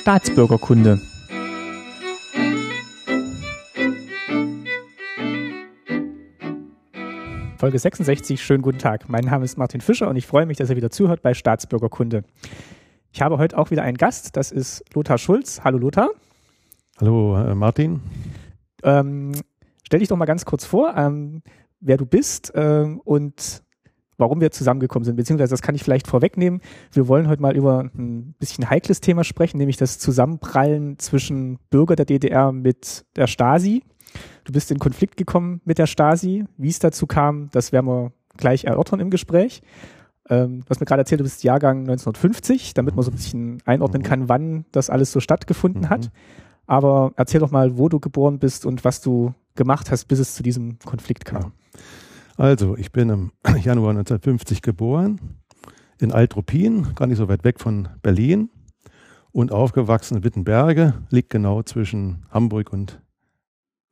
Staatsbürgerkunde. Folge 66, schönen guten Tag. Mein Name ist Martin Fischer und ich freue mich, dass ihr wieder zuhört bei Staatsbürgerkunde. Ich habe heute auch wieder einen Gast, das ist Lothar Schulz. Hallo Lothar. Hallo äh, Martin. Ähm, stell dich doch mal ganz kurz vor, ähm, wer du bist ähm, und warum wir zusammengekommen sind, beziehungsweise das kann ich vielleicht vorwegnehmen. Wir wollen heute mal über ein bisschen heikles Thema sprechen, nämlich das Zusammenprallen zwischen Bürger der DDR mit der Stasi. Du bist in Konflikt gekommen mit der Stasi. Wie es dazu kam, das werden wir gleich erörtern im Gespräch. Ähm, du hast mir gerade erzählt, du bist Jahrgang 1950, damit man so ein bisschen einordnen kann, wann das alles so stattgefunden mhm. hat. Aber erzähl doch mal, wo du geboren bist und was du gemacht hast, bis es zu diesem Konflikt kam. Ja. Also, ich bin im Januar 1950 geboren, in Altruppin, gar nicht so weit weg von Berlin und aufgewachsen in Wittenberge, liegt genau zwischen Hamburg und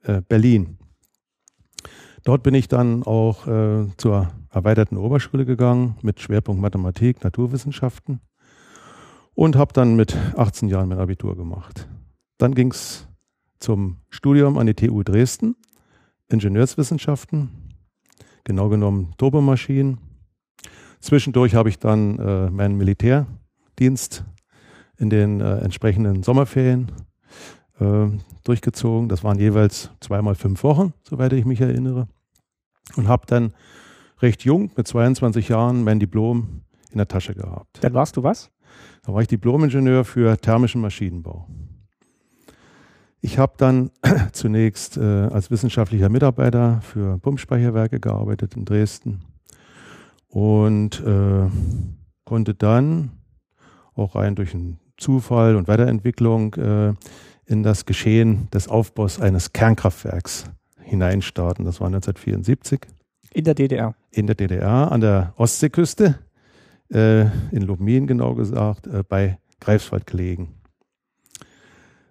äh, Berlin. Dort bin ich dann auch äh, zur erweiterten Oberschule gegangen mit Schwerpunkt Mathematik, Naturwissenschaften und habe dann mit 18 Jahren mein Abitur gemacht. Dann ging es zum Studium an die TU Dresden, Ingenieurswissenschaften, genau genommen Turbomaschinen. Zwischendurch habe ich dann äh, meinen Militärdienst in den äh, entsprechenden Sommerferien äh, durchgezogen. Das waren jeweils zweimal fünf Wochen, soweit ich mich erinnere. Und habe dann recht jung, mit 22 Jahren, mein Diplom in der Tasche gehabt. Dann warst du was? Da war ich Diplomingenieur für thermischen Maschinenbau. Ich habe dann zunächst äh, als wissenschaftlicher Mitarbeiter für Pumpspeicherwerke gearbeitet in Dresden und äh, konnte dann auch rein durch einen Zufall und Weiterentwicklung äh, in das Geschehen des Aufbaus eines Kernkraftwerks hineinstarten. Das war 1974. In der DDR? In der DDR, an der Ostseeküste, äh, in Lubmin genau gesagt, äh, bei Greifswald gelegen.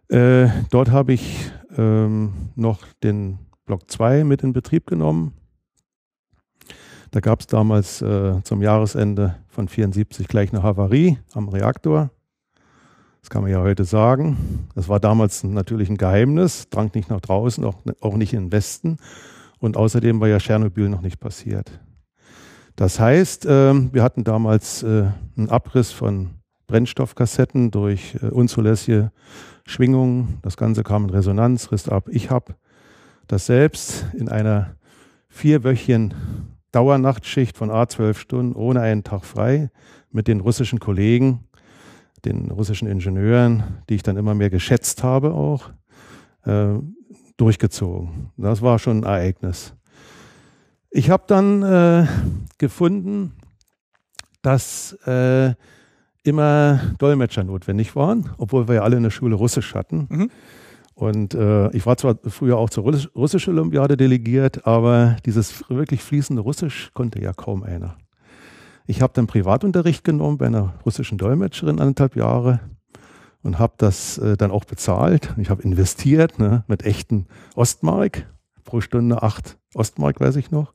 Äh, dort habe ich ähm, noch den Block 2 mit in Betrieb genommen. Da gab es damals äh, zum Jahresende von 74 gleich eine Havarie am Reaktor. Das kann man ja heute sagen. Das war damals natürlich ein Geheimnis, drang nicht nach draußen, auch, auch nicht in den Westen. Und außerdem war ja Tschernobyl noch nicht passiert. Das heißt, äh, wir hatten damals äh, einen Abriss von Brennstoffkassetten durch äh, unzulässige Schwingungen. Das Ganze kam in Resonanz, riss ab. Ich habe das selbst in einer vierwöchigen Dauernachtschicht von A12 Stunden ohne einen Tag frei mit den russischen Kollegen, den russischen Ingenieuren, die ich dann immer mehr geschätzt habe auch, äh, durchgezogen. Das war schon ein Ereignis. Ich habe dann äh, gefunden, dass äh, immer Dolmetscher notwendig waren, obwohl wir ja alle in der Schule Russisch hatten. Mhm. Und äh, ich war zwar früher auch zur Russisch, russischen Olympiade delegiert, aber dieses wirklich fließende Russisch konnte ja kaum einer. Ich habe dann Privatunterricht genommen bei einer russischen Dolmetscherin anderthalb Jahre und habe das äh, dann auch bezahlt. Ich habe investiert ne, mit echten Ostmark, pro Stunde acht Ostmark, weiß ich noch.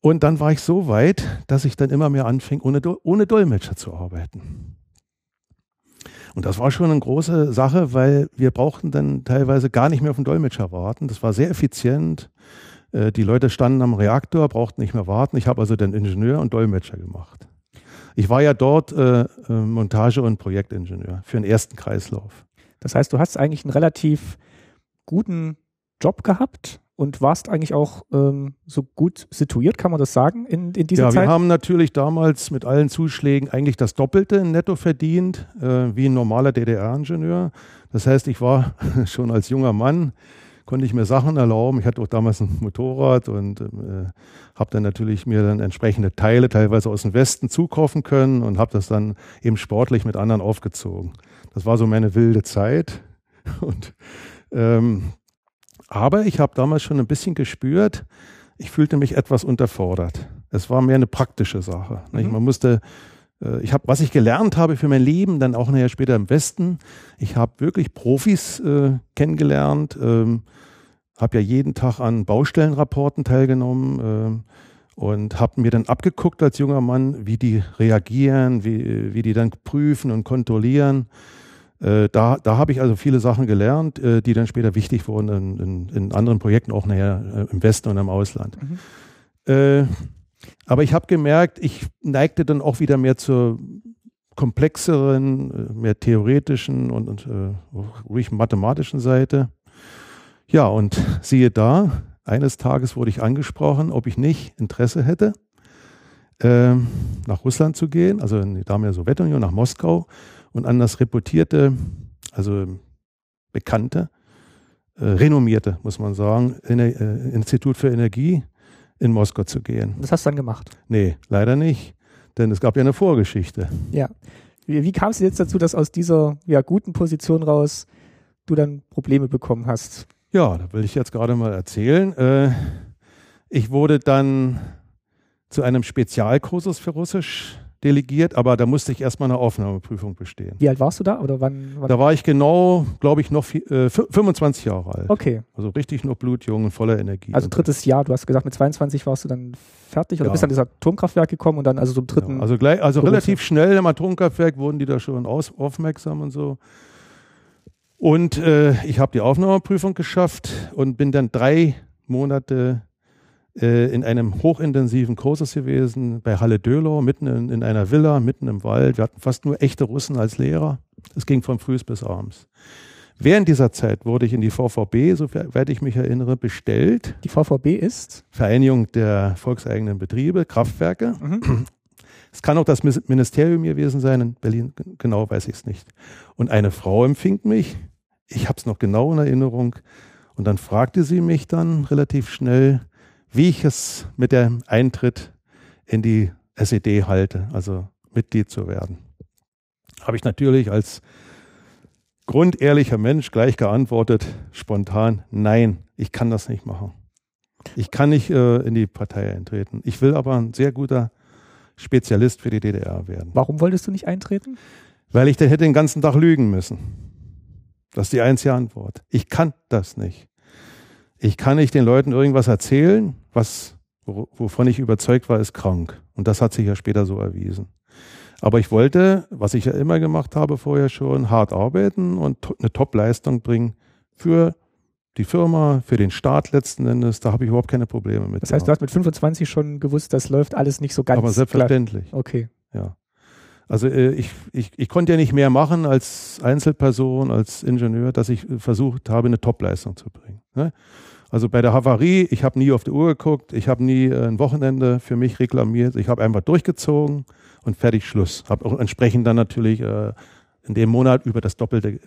Und dann war ich so weit, dass ich dann immer mehr anfing, ohne, ohne Dolmetscher zu arbeiten. Und das war schon eine große Sache, weil wir brauchten dann teilweise gar nicht mehr auf den Dolmetscher warten. Das war sehr effizient. Äh, die Leute standen am Reaktor, brauchten nicht mehr warten. Ich habe also den Ingenieur und Dolmetscher gemacht. Ich war ja dort äh, äh, Montage- und Projektingenieur für den ersten Kreislauf. Das heißt, du hast eigentlich einen relativ guten Job gehabt und warst eigentlich auch ähm, so gut situiert, kann man das sagen, in, in dieser ja, Zeit? Ja, wir haben natürlich damals mit allen Zuschlägen eigentlich das Doppelte Netto verdient, äh, wie ein normaler DDR-Ingenieur. Das heißt, ich war schon als junger Mann, konnte ich mir Sachen erlauben. Ich hatte auch damals ein Motorrad und äh, habe dann natürlich mir dann entsprechende Teile teilweise aus dem Westen zukaufen können und habe das dann eben sportlich mit anderen aufgezogen. Das war so meine wilde Zeit und ähm, aber ich habe damals schon ein bisschen gespürt, ich fühlte mich etwas unterfordert. Es war mehr eine praktische Sache. Mhm. Man musste, äh, ich habe, was ich gelernt habe für mein Leben, dann auch nachher später im Westen, ich habe wirklich Profis äh, kennengelernt, ähm, habe ja jeden Tag an Baustellenrapporten teilgenommen, äh, und habe mir dann abgeguckt als junger Mann, wie die reagieren, wie, wie die dann prüfen und kontrollieren. Äh, da da habe ich also viele Sachen gelernt, äh, die dann später wichtig wurden in, in, in anderen Projekten, auch nachher äh, im Westen und im Ausland. Mhm. Äh, aber ich habe gemerkt, ich neigte dann auch wieder mehr zur komplexeren, äh, mehr theoretischen und, und äh, ruhig mathematischen Seite. Ja, und siehe da, eines Tages wurde ich angesprochen, ob ich nicht Interesse hätte, ähm, nach Russland zu gehen, also in die damalige Sowjetunion, nach Moskau und an das reputierte, also bekannte, äh, renommierte, muss man sagen, Ener äh, Institut für Energie in Moskau zu gehen. Das hast du dann gemacht? Nee, leider nicht. Denn es gab ja eine Vorgeschichte. Ja. Wie, wie kam es jetzt dazu, dass aus dieser ja, guten Position raus du dann Probleme bekommen hast? Ja, da will ich jetzt gerade mal erzählen. Äh, ich wurde dann zu einem Spezialkursus für Russisch delegiert, aber da musste ich erstmal eine Aufnahmeprüfung bestehen. Wie alt warst du da? Oder wann, wann? Da war ich genau, glaube ich, noch äh, 25 Jahre alt. Okay. Also richtig noch blutjung und voller Energie. Also drittes Jahr, du hast gesagt, mit 22 warst du dann fertig oder ja. bist an das Atomkraftwerk gekommen und dann also so im dritten. Ja, also gleich, also relativ schnell im Atomkraftwerk wurden die da schon aus, aufmerksam und so. Und äh, ich habe die Aufnahmeprüfung geschafft und bin dann drei Monate äh, in einem hochintensiven Kursus gewesen bei Halle Dölau, mitten in, in, einer Villa, mitten im Wald. Wir hatten fast nur echte Russen als Lehrer. Es ging von früh bis abends. Während dieser Zeit wurde ich in die VVB, soweit ich mich erinnere, bestellt. Die VVB ist? Vereinigung der volkseigenen Betriebe, Kraftwerke. Mhm. Es kann auch das Ministerium gewesen sein, in Berlin, genau weiß ich es nicht. Und eine Frau empfing mich, ich habe es noch genau in Erinnerung, und dann fragte sie mich dann relativ schnell, wie ich es mit dem Eintritt in die SED halte, also Mitglied zu werden. Habe ich natürlich als grundehrlicher Mensch gleich geantwortet, spontan, nein, ich kann das nicht machen. Ich kann nicht äh, in die Partei eintreten. Ich will aber ein sehr guter Spezialist für die DDR werden. Warum wolltest du nicht eintreten? Weil ich dann hätte den ganzen Tag lügen müssen. Das ist die einzige Antwort. Ich kann das nicht. Ich kann nicht den Leuten irgendwas erzählen, was, wovon ich überzeugt war, ist krank. Und das hat sich ja später so erwiesen. Aber ich wollte, was ich ja immer gemacht habe vorher schon, hart arbeiten und eine Top-Leistung bringen für die Firma, für den Staat letzten Endes. Da habe ich überhaupt keine Probleme mit. Das heißt, du hast mit 25 schon gewusst, das läuft alles nicht so ganz. Aber selbstverständlich. Klar. Okay. Ja. Also äh, ich, ich, ich konnte ja nicht mehr machen als Einzelperson, als Ingenieur, dass ich versucht habe, eine Top-Leistung zu bringen. Also bei der Havarie, ich habe nie auf die Uhr geguckt, ich habe nie äh, ein Wochenende für mich reklamiert, ich habe einfach durchgezogen und fertig Schluss. Habe auch entsprechend dann natürlich äh, in dem Monat über das doppelte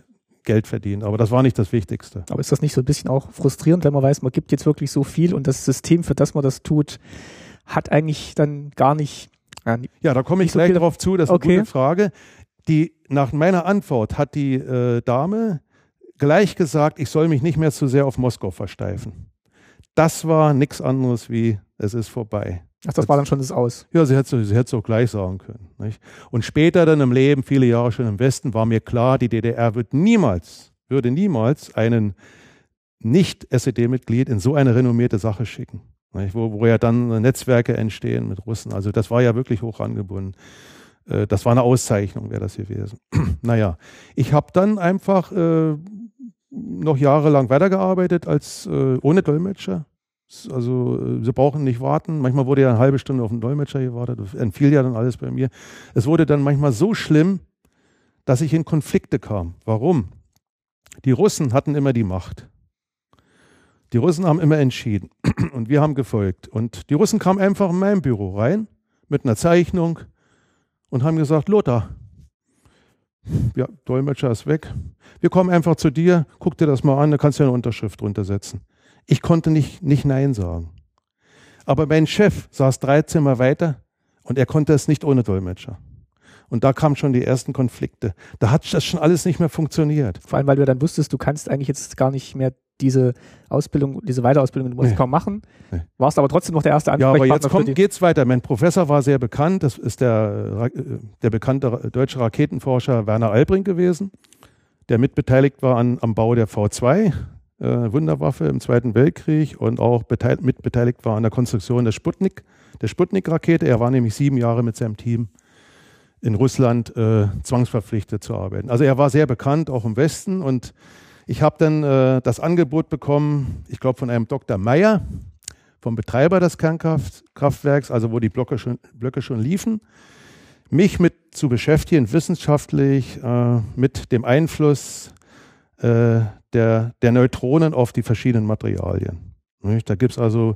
Geld verdient. Aber das war nicht das Wichtigste. Aber ist das nicht so ein bisschen auch frustrierend, wenn man weiß, man gibt jetzt wirklich so viel und das System, für das man das tut, hat eigentlich dann gar nicht. Ja, ja da komme ich gleich darauf zu, das ist okay. eine gute Frage. Die, nach meiner Antwort hat die äh, Dame gleich gesagt, ich soll mich nicht mehr zu sehr auf Moskau versteifen. Das war nichts anderes wie, es ist vorbei. Ach, das war dann schon das Aus. Ja, sie hätte sie es auch gleich sagen können. Nicht? Und später dann im Leben, viele Jahre schon im Westen, war mir klar, die DDR wird niemals, würde niemals einen Nicht-SED-Mitglied in so eine renommierte Sache schicken. Nicht? Wo, wo ja dann Netzwerke entstehen mit Russen. Also das war ja wirklich hoch angebunden. Äh, das war eine Auszeichnung, wäre das gewesen. naja, ich habe dann einfach äh, noch jahrelang weitergearbeitet als äh, ohne Dolmetscher. Also äh, sie brauchen nicht warten. Manchmal wurde ja eine halbe Stunde auf den Dolmetscher gewartet. Das entfiel ja dann alles bei mir. Es wurde dann manchmal so schlimm, dass ich in Konflikte kam. Warum? Die Russen hatten immer die Macht. Die Russen haben immer entschieden und wir haben gefolgt. Und die Russen kamen einfach in mein Büro rein mit einer Zeichnung und haben gesagt, Lothar, ja, Dolmetscher ist weg. Wir kommen einfach zu dir, guck dir das mal an, da kannst du eine Unterschrift drunter setzen. Ich konnte nicht, nicht Nein sagen. Aber mein Chef saß drei Zimmer weiter und er konnte es nicht ohne Dolmetscher. Und da kamen schon die ersten Konflikte. Da hat das schon alles nicht mehr funktioniert. Vor allem, weil du dann wusstest, du kannst eigentlich jetzt gar nicht mehr diese Ausbildung, diese Weiterausbildung in Moskau nee. machen. Nee. Warst aber trotzdem noch der erste Ansprechpartner. Ja, aber jetzt kommt, geht's weiter. Mein Professor war sehr bekannt. Das ist der, äh, der bekannte deutsche Raketenforscher Werner Albring gewesen, der mitbeteiligt war an, am Bau der V2, äh, Wunderwaffe im Zweiten Weltkrieg und auch mitbeteiligt war an der Konstruktion der Sputnik, der Sputnik-Rakete. Er war nämlich sieben Jahre mit seinem Team in Russland äh, zwangsverpflichtet zu arbeiten. Also er war sehr bekannt, auch im Westen. Und ich habe dann äh, das Angebot bekommen, ich glaube von einem Dr. Meyer, vom Betreiber des Kernkraftwerks, also wo die Blöcke schon, Blöcke schon liefen, mich mit zu beschäftigen, wissenschaftlich, äh, mit dem Einfluss äh, der, der Neutronen auf die verschiedenen Materialien. Da gibt es also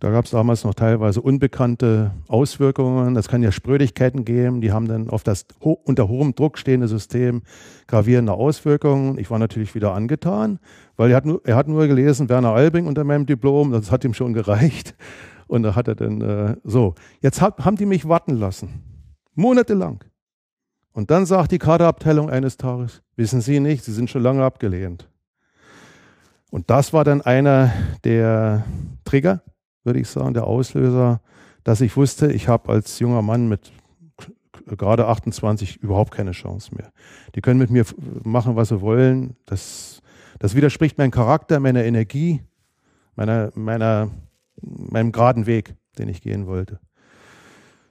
da gab es damals noch teilweise unbekannte Auswirkungen. Es kann ja Sprödigkeiten geben, die haben dann auf das ho unter hohem Druck stehende System gravierende Auswirkungen. Ich war natürlich wieder angetan, weil er hat nur, er hat nur gelesen Werner Albing unter meinem Diplom, das hat ihm schon gereicht. Und da hat er dann äh, so. Jetzt hat, haben die mich warten lassen. Monatelang. Und dann sagt die Kaderabteilung eines Tages, wissen Sie nicht, Sie sind schon lange abgelehnt. Und das war dann einer der Trigger, würde ich sagen, der Auslöser, dass ich wusste, ich habe als junger Mann mit gerade 28 überhaupt keine Chance mehr. Die können mit mir machen, was sie wollen. Das, das widerspricht meinem Charakter, meiner Energie, meiner, meiner, meinem geraden Weg, den ich gehen wollte.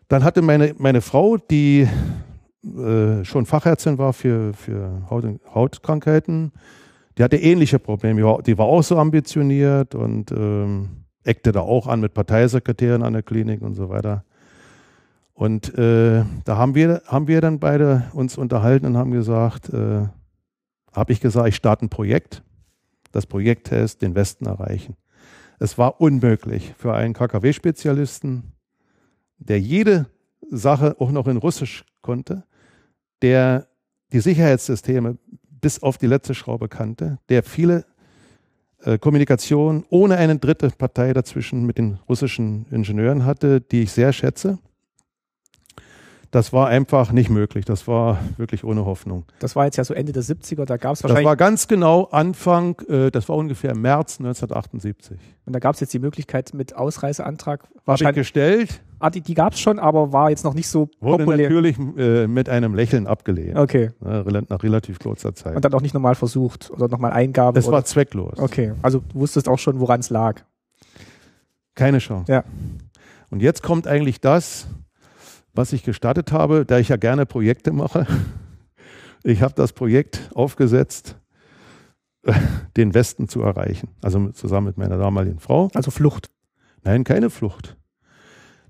Dann hatte meine, meine Frau, die äh, schon Fachärztin war für, für Haut, Hautkrankheiten, die hatte ähnliche Probleme. Die war, auch so ambitioniert und ähm, eckte da auch an mit Parteisekretären an der Klinik und so weiter. Und äh, da haben wir, haben wir dann beide uns unterhalten und haben gesagt, äh, habe ich gesagt, ich starte ein Projekt. Das Projekt heißt, den Westen erreichen. Es war unmöglich für einen KKW-Spezialisten, der jede Sache auch noch in Russisch konnte, der die Sicherheitssysteme bis auf die letzte Schraube kannte, der viele Kommunikation ohne eine dritte Partei dazwischen mit den russischen Ingenieuren hatte, die ich sehr schätze. Das war einfach nicht möglich. Das war wirklich ohne Hoffnung. Das war jetzt ja so Ende der 70er, da gab es wahrscheinlich. Das war ganz genau Anfang, äh, das war ungefähr März 1978. Und da gab es jetzt die Möglichkeit mit Ausreiseantrag wahrscheinlich. gestellt. Ah, die, die gab es schon, aber war jetzt noch nicht so Wurde populär. natürlich äh, mit einem Lächeln abgelehnt. Okay. Ne, nach relativ kurzer Zeit. Und dann auch nicht nochmal versucht oder nochmal Eingabe. Es war zwecklos. Okay, also du wusstest auch schon, woran es lag. Keine Chance. Ja. Und jetzt kommt eigentlich das, was ich gestartet habe, da ich ja gerne Projekte mache. Ich habe das Projekt aufgesetzt, den Westen zu erreichen. Also zusammen mit meiner damaligen Frau. Also Flucht. Nein, keine Flucht.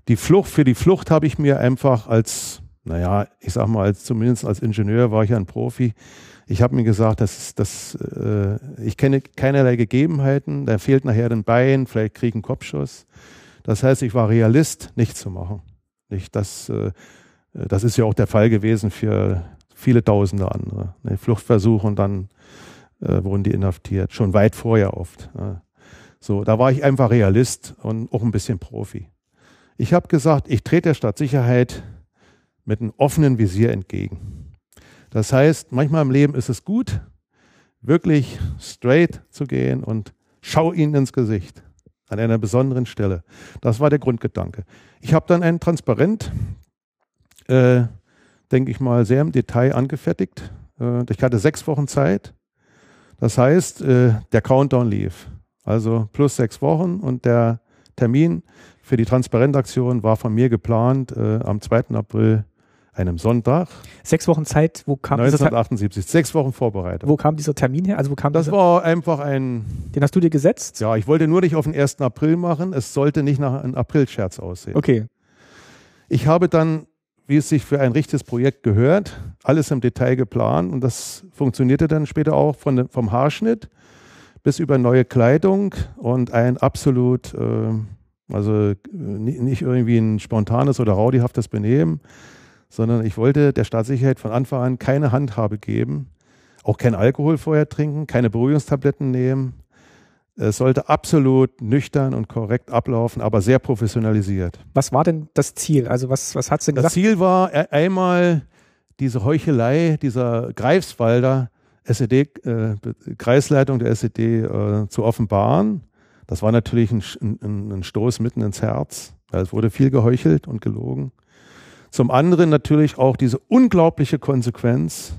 Die Flucht, für die Flucht habe ich mir einfach als, naja, ich sag mal, als, zumindest als Ingenieur war ich ja ein Profi. Ich habe mir gesagt, das, das, äh, ich kenne keinerlei Gegebenheiten, da fehlt nachher ein Bein, vielleicht kriege ich einen Kopfschuss. Das heißt, ich war Realist, nichts zu machen. Nicht? Das, äh, das ist ja auch der Fall gewesen für viele tausende andere. Ne? Fluchtversuche und dann äh, wurden die inhaftiert, schon weit vorher oft. Ne? So, da war ich einfach Realist und auch ein bisschen Profi. Ich habe gesagt, ich trete der Stadtsicherheit mit einem offenen Visier entgegen. Das heißt, manchmal im Leben ist es gut, wirklich straight zu gehen und schau ihnen ins Gesicht an einer besonderen Stelle. Das war der Grundgedanke. Ich habe dann ein Transparent, äh, denke ich mal, sehr im Detail angefertigt. Äh, ich hatte sechs Wochen Zeit. Das heißt, äh, der Countdown lief. Also plus sechs Wochen und der Termin für die Transparentaktion war von mir geplant äh, am 2. April einem Sonntag. Sechs Wochen Zeit, wo kam 1978, sechs Wochen Vorbereitung. Wo kam dieser Termin her? Also wo kam das war einfach ein. Den hast du dir gesetzt? Ja, ich wollte nur nicht auf den 1. April machen. Es sollte nicht nach einem Aprilscherz aussehen. Okay. Ich habe dann, wie es sich für ein richtiges Projekt gehört, alles im Detail geplant und das funktionierte dann später auch von, vom Haarschnitt bis über neue Kleidung und ein absolut, äh, also äh, nicht irgendwie ein spontanes oder raudihaftes Benehmen, sondern ich wollte der Staatssicherheit von Anfang an keine Handhabe geben, auch kein Alkohol vorher trinken, keine Beruhigungstabletten nehmen. Es sollte absolut nüchtern und korrekt ablaufen, aber sehr professionalisiert. Was war denn das Ziel? Also was, was hat es denn gesagt? Das Ziel war e-, einmal diese Heuchelei dieser Greifswalder SED-Kreisleitung äh, der SED äh, zu offenbaren. Das war natürlich ein, ein, ein Stoß mitten ins Herz. Es wurde viel geheuchelt und gelogen. Zum anderen natürlich auch diese unglaubliche Konsequenz,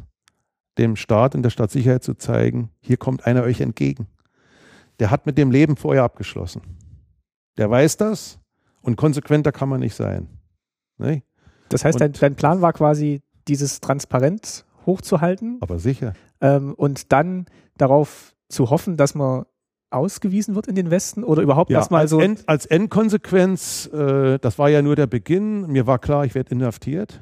dem Staat und der Staatssicherheit zu zeigen, hier kommt einer euch entgegen. der hat mit dem Leben vorher abgeschlossen. Der weiß das und konsequenter kann man nicht sein. Ne? Das heißt, dein, dein, Plan war quasi, dieses Transparent hochzuhalten. Aber sicher. Ähm, und dann darauf zu hoffen, dass man ausgewiesen wird in den Westen oder überhaupt ja, erstmal so. End, als Endkonsequenz, äh, das war ja nur der Beginn, mir war klar, ich werde inhaftiert.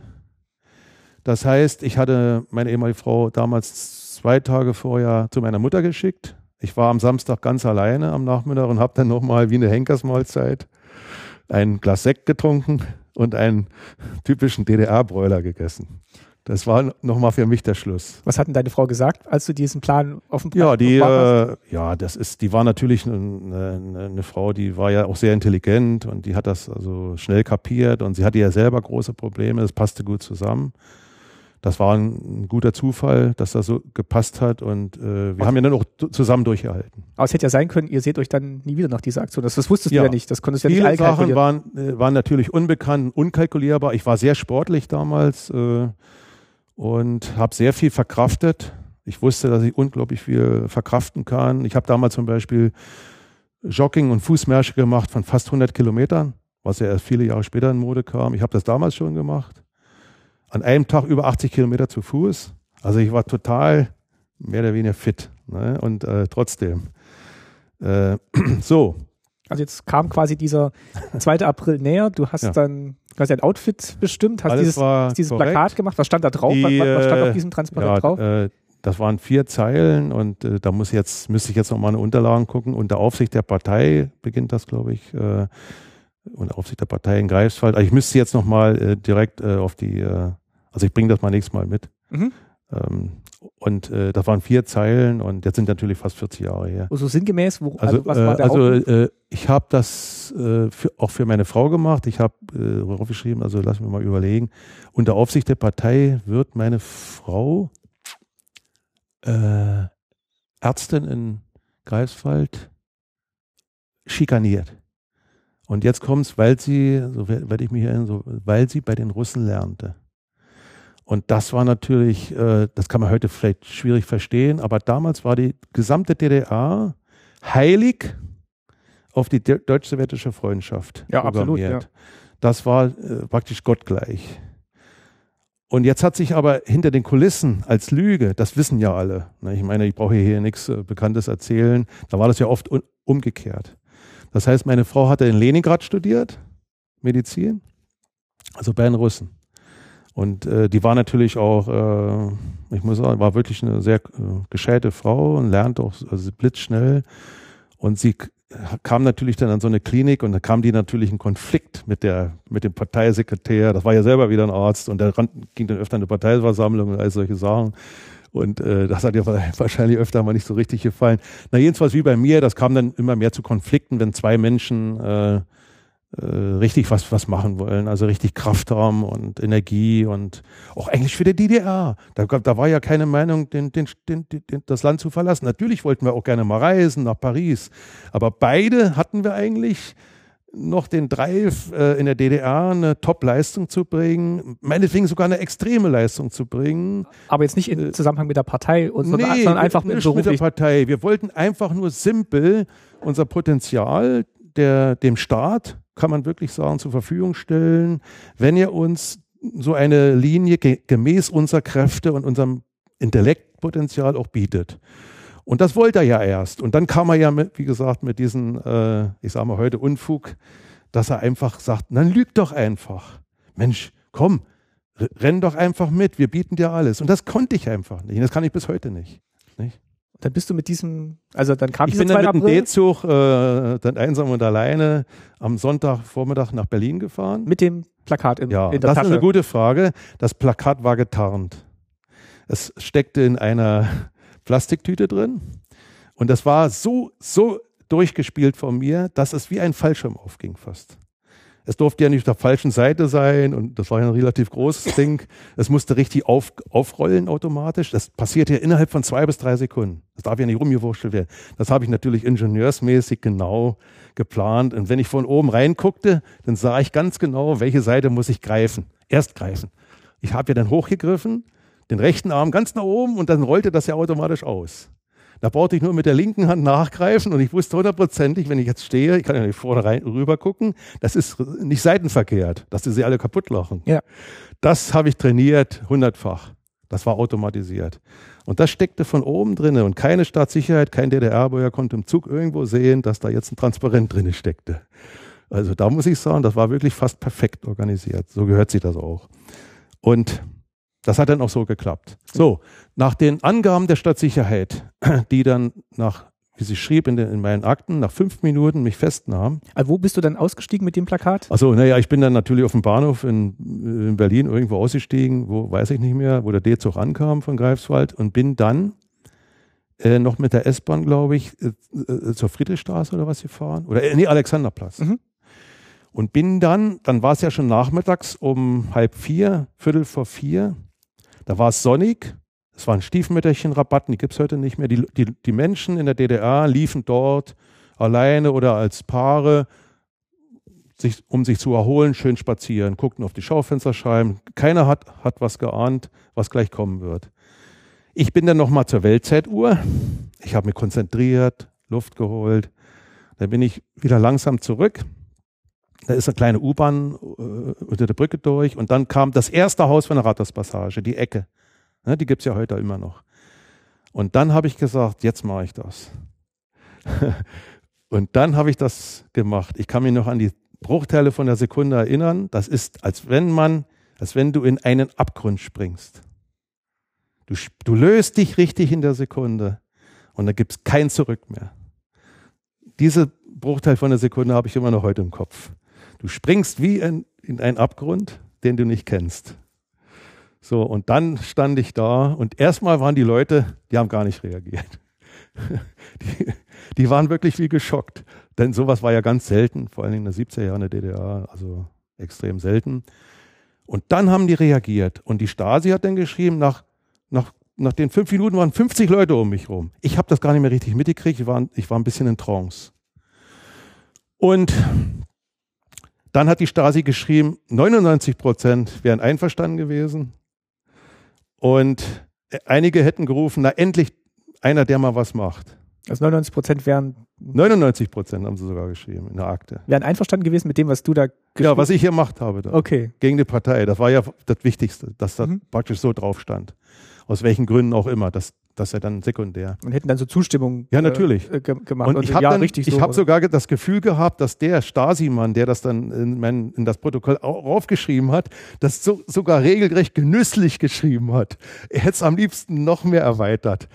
Das heißt, ich hatte meine ehemalige Frau damals zwei Tage vorher zu meiner Mutter geschickt. Ich war am Samstag ganz alleine am Nachmittag und habe dann nochmal wie eine Henkersmahlzeit ein Glas Sekt getrunken und einen typischen DDR-Bräuler gegessen. Das war nochmal für mich der Schluss. Was hat denn deine Frau gesagt, als du diesen Plan offen Ja, die, äh, ja, das ist, die war natürlich eine, eine, eine, Frau, die war ja auch sehr intelligent und die hat das also schnell kapiert und sie hatte ja selber große Probleme. Das passte gut zusammen das war ein, guter Zufall, dass das so gepasst hat und äh, wir haben ja dann auch zusammen durchgehalten. Aber es hätte ja sein können, ihr seht euch dann nie wieder nach dieser Aktion. Das, das wusstest ja. du ja nicht, das konntest du ja nicht Viele Sachen waren, äh, waren natürlich unbekannt, unkalkulierbar. Ich war sehr sportlich damals äh, und habe sehr viel verkraftet. Ich wusste, dass ich unglaublich viel verkraften kann. Ich habe damals zum Beispiel Jogging und Fußmärsche gemacht von fast 100 Kilometern, was ja erst viele Jahre später in Mode kam. Ich habe das damals schon gemacht an einem Tag über 80 Kilometer zu Fuß. Also ich war total mehr oder weniger fit. Ne? Und äh, trotzdem. Äh, so. Also jetzt kam quasi dieser 2. April näher. Du hast ja. dann quasi ein Outfit bestimmt, hast dieses, hast dieses Plakat gemacht. Was stand da drauf? Die, was, was, stand auf diesem Transparent ja, drauf? Äh, das waren vier Zeilen und äh, da muss jetzt, müsste ich jetzt nochmal eine Unterlagen gucken. Unter Aufsicht der Partei beginnt das, glaube ich. Äh, unter Aufsicht der Partei in Greifswald. Also ich müsste jetzt nochmal äh, direkt äh, auf die äh, also ich bringe das mal nächstes Mal mit. Mhm. Ähm, und äh, das waren vier Zeilen und jetzt sind natürlich fast 40 Jahre her. Also sinngemäß, wo, also, also was war der Also äh, ich habe das äh, für, auch für meine Frau gemacht. Ich habe äh, aufgeschrieben, also lass mich mal überlegen. Unter Aufsicht der Partei wird meine Frau äh, Ärztin in Greifswald schikaniert. Und jetzt kommt es, weil sie, so werde ich mich erinnern, so, weil sie bei den Russen lernte. Und das war natürlich, äh, das kann man heute vielleicht schwierig verstehen, aber damals war die gesamte DDR heilig auf die deutsch-sowjetische Freundschaft. Ja, absolut. Ja. Das war äh, praktisch gottgleich. Und jetzt hat sich aber hinter den Kulissen als Lüge, das wissen ja alle, ne, ich meine, ich brauche hier nichts äh, Bekanntes erzählen, da war das ja oft umgekehrt. Das heißt, meine Frau hatte in Leningrad studiert, Medizin, also bei den Russen. Und äh, die war natürlich auch, äh, ich muss sagen, war wirklich eine sehr äh, gescheite Frau und lernt auch also blitzschnell. Und sie kam natürlich dann an so eine Klinik und da kam die natürlich in Konflikt mit der mit dem Parteisekretär. Das war ja selber wieder ein Arzt und der ging dann öfter in eine Parteiversammlung und all solche Sachen. Und äh, das hat ihr wahrscheinlich öfter mal nicht so richtig gefallen. Na jedenfalls wie bei mir, das kam dann immer mehr zu Konflikten, wenn zwei Menschen äh, äh, richtig was, was machen wollen, also richtig Kraft haben und Energie und auch eigentlich für die DDR. Da, da war ja keine Meinung, den, den, den, den, das Land zu verlassen. Natürlich wollten wir auch gerne mal reisen nach Paris, aber beide hatten wir eigentlich noch den Drive, äh, in der DDR eine Top-Leistung zu bringen, meinetwegen sogar eine extreme Leistung zu bringen. Aber jetzt nicht im äh, Zusammenhang mit der Partei, sondern, nee, sondern einfach mit, mit der Partei. Wir wollten einfach nur simpel unser Potenzial der, dem Staat kann man wirklich sagen, zur Verfügung stellen, wenn ihr uns so eine Linie gemäß unserer Kräfte und unserem Intellektpotenzial auch bietet. Und das wollte er ja erst. Und dann kam er ja, mit, wie gesagt, mit diesem, äh, ich sage mal heute Unfug, dass er einfach sagt, dann lügt doch einfach. Mensch, komm, renn doch einfach mit, wir bieten dir alles. Und das konnte ich einfach nicht. Und das kann ich bis heute nicht. nicht? Dann bist du mit diesem, also dann kam ich bin dann mit dem D-Zug äh, dann einsam und alleine am Sonntagvormittag nach Berlin gefahren. Mit dem Plakat in, ja, in der das Tasche. ist eine gute Frage. Das Plakat war getarnt. Es steckte in einer Plastiktüte drin und das war so so durchgespielt von mir, dass es wie ein Fallschirm aufging fast. Es durfte ja nicht auf der falschen Seite sein und das war ja ein relativ großes Ding. Es musste richtig auf, aufrollen automatisch. Das passiert ja innerhalb von zwei bis drei Sekunden. Das darf ja nicht rumgewurschtelt werden. Das habe ich natürlich ingenieursmäßig genau geplant. Und wenn ich von oben reinguckte, dann sah ich ganz genau, welche Seite muss ich greifen. Erst greifen. Ich habe ja dann hochgegriffen, den rechten Arm ganz nach oben und dann rollte das ja automatisch aus. Da brauchte ich nur mit der linken Hand nachgreifen und ich wusste hundertprozentig, wenn ich jetzt stehe, ich kann ja nicht vorne rein, rüber gucken, das ist nicht seitenverkehrt, dass die sie alle kaputt lachen. Ja. Das habe ich trainiert hundertfach. Das war automatisiert. Und das steckte von oben drinne und keine Staatssicherheit, kein DDR-Bürger konnte im Zug irgendwo sehen, dass da jetzt ein Transparent drinne steckte. Also da muss ich sagen, das war wirklich fast perfekt organisiert. So gehört sich das auch. Und das hat dann auch so geklappt. So, nach den Angaben der Stadtsicherheit, die dann nach, wie sie schrieb in, den, in meinen Akten, nach fünf Minuten mich festnahm. Also wo bist du dann ausgestiegen mit dem Plakat? Achso, naja, ich bin dann natürlich auf dem Bahnhof in, in Berlin irgendwo ausgestiegen, wo weiß ich nicht mehr, wo der D-Zug ankam von Greifswald und bin dann äh, noch mit der S-Bahn, glaube ich, äh, äh, zur Friedrichstraße oder was gefahren. Oder äh, nee, Alexanderplatz. Mhm. Und bin dann, dann war es ja schon nachmittags um halb vier, Viertel vor vier, da war es sonnig, es waren Stiefmütterchen-Rabatten, die gibt es heute nicht mehr. Die, die, die Menschen in der DDR liefen dort alleine oder als Paare, sich, um sich zu erholen, schön spazieren, guckten auf die Schaufensterscheiben. Keiner hat, hat was geahnt, was gleich kommen wird. Ich bin dann nochmal zur Weltzeituhr. Ich habe mich konzentriert, Luft geholt. Dann bin ich wieder langsam zurück. Da ist eine kleine U-Bahn äh, unter der Brücke durch und dann kam das erste Haus von der Rathauspassage, die Ecke. Ja, die gibt es ja heute immer noch. Und dann habe ich gesagt, jetzt mache ich das. und dann habe ich das gemacht. Ich kann mich noch an die Bruchteile von der Sekunde erinnern. Das ist, als wenn man, als wenn du in einen Abgrund springst. Du, du löst dich richtig in der Sekunde und da gibt es kein Zurück mehr. Diese Bruchteil von der Sekunde habe ich immer noch heute im Kopf. Du springst wie in, in einen Abgrund, den du nicht kennst. So, und dann stand ich da und erstmal waren die Leute, die haben gar nicht reagiert. Die, die waren wirklich wie geschockt. Denn sowas war ja ganz selten, vor allem in den 70er Jahren der DDR, also extrem selten. Und dann haben die reagiert. Und die Stasi hat dann geschrieben, nach, nach, nach den fünf Minuten waren 50 Leute um mich rum. Ich habe das gar nicht mehr richtig mitgekriegt, ich war, ich war ein bisschen in Trance. Und dann hat die Stasi geschrieben, 99 Prozent wären einverstanden gewesen. Und einige hätten gerufen, na endlich einer, der mal was macht. Also 99 Prozent wären. 99 Prozent haben sie sogar geschrieben in der Akte. Wären einverstanden gewesen mit dem, was du da geschrieben Ja, was ich hier gemacht habe. Da. Okay. Gegen die Partei. Das war ja das Wichtigste, dass da mhm. praktisch so drauf stand. Aus welchen Gründen auch immer. Das das ist ja dann sekundär. Und hätten dann so Zustimmung ja, natürlich. Äh, gemacht. Und, und ich habe ja, so, hab sogar das Gefühl gehabt, dass der Stasi-Mann, der das dann in, mein, in das Protokoll aufgeschrieben hat, das so, sogar regelrecht genüsslich geschrieben hat. Er hätte es am liebsten noch mehr erweitert.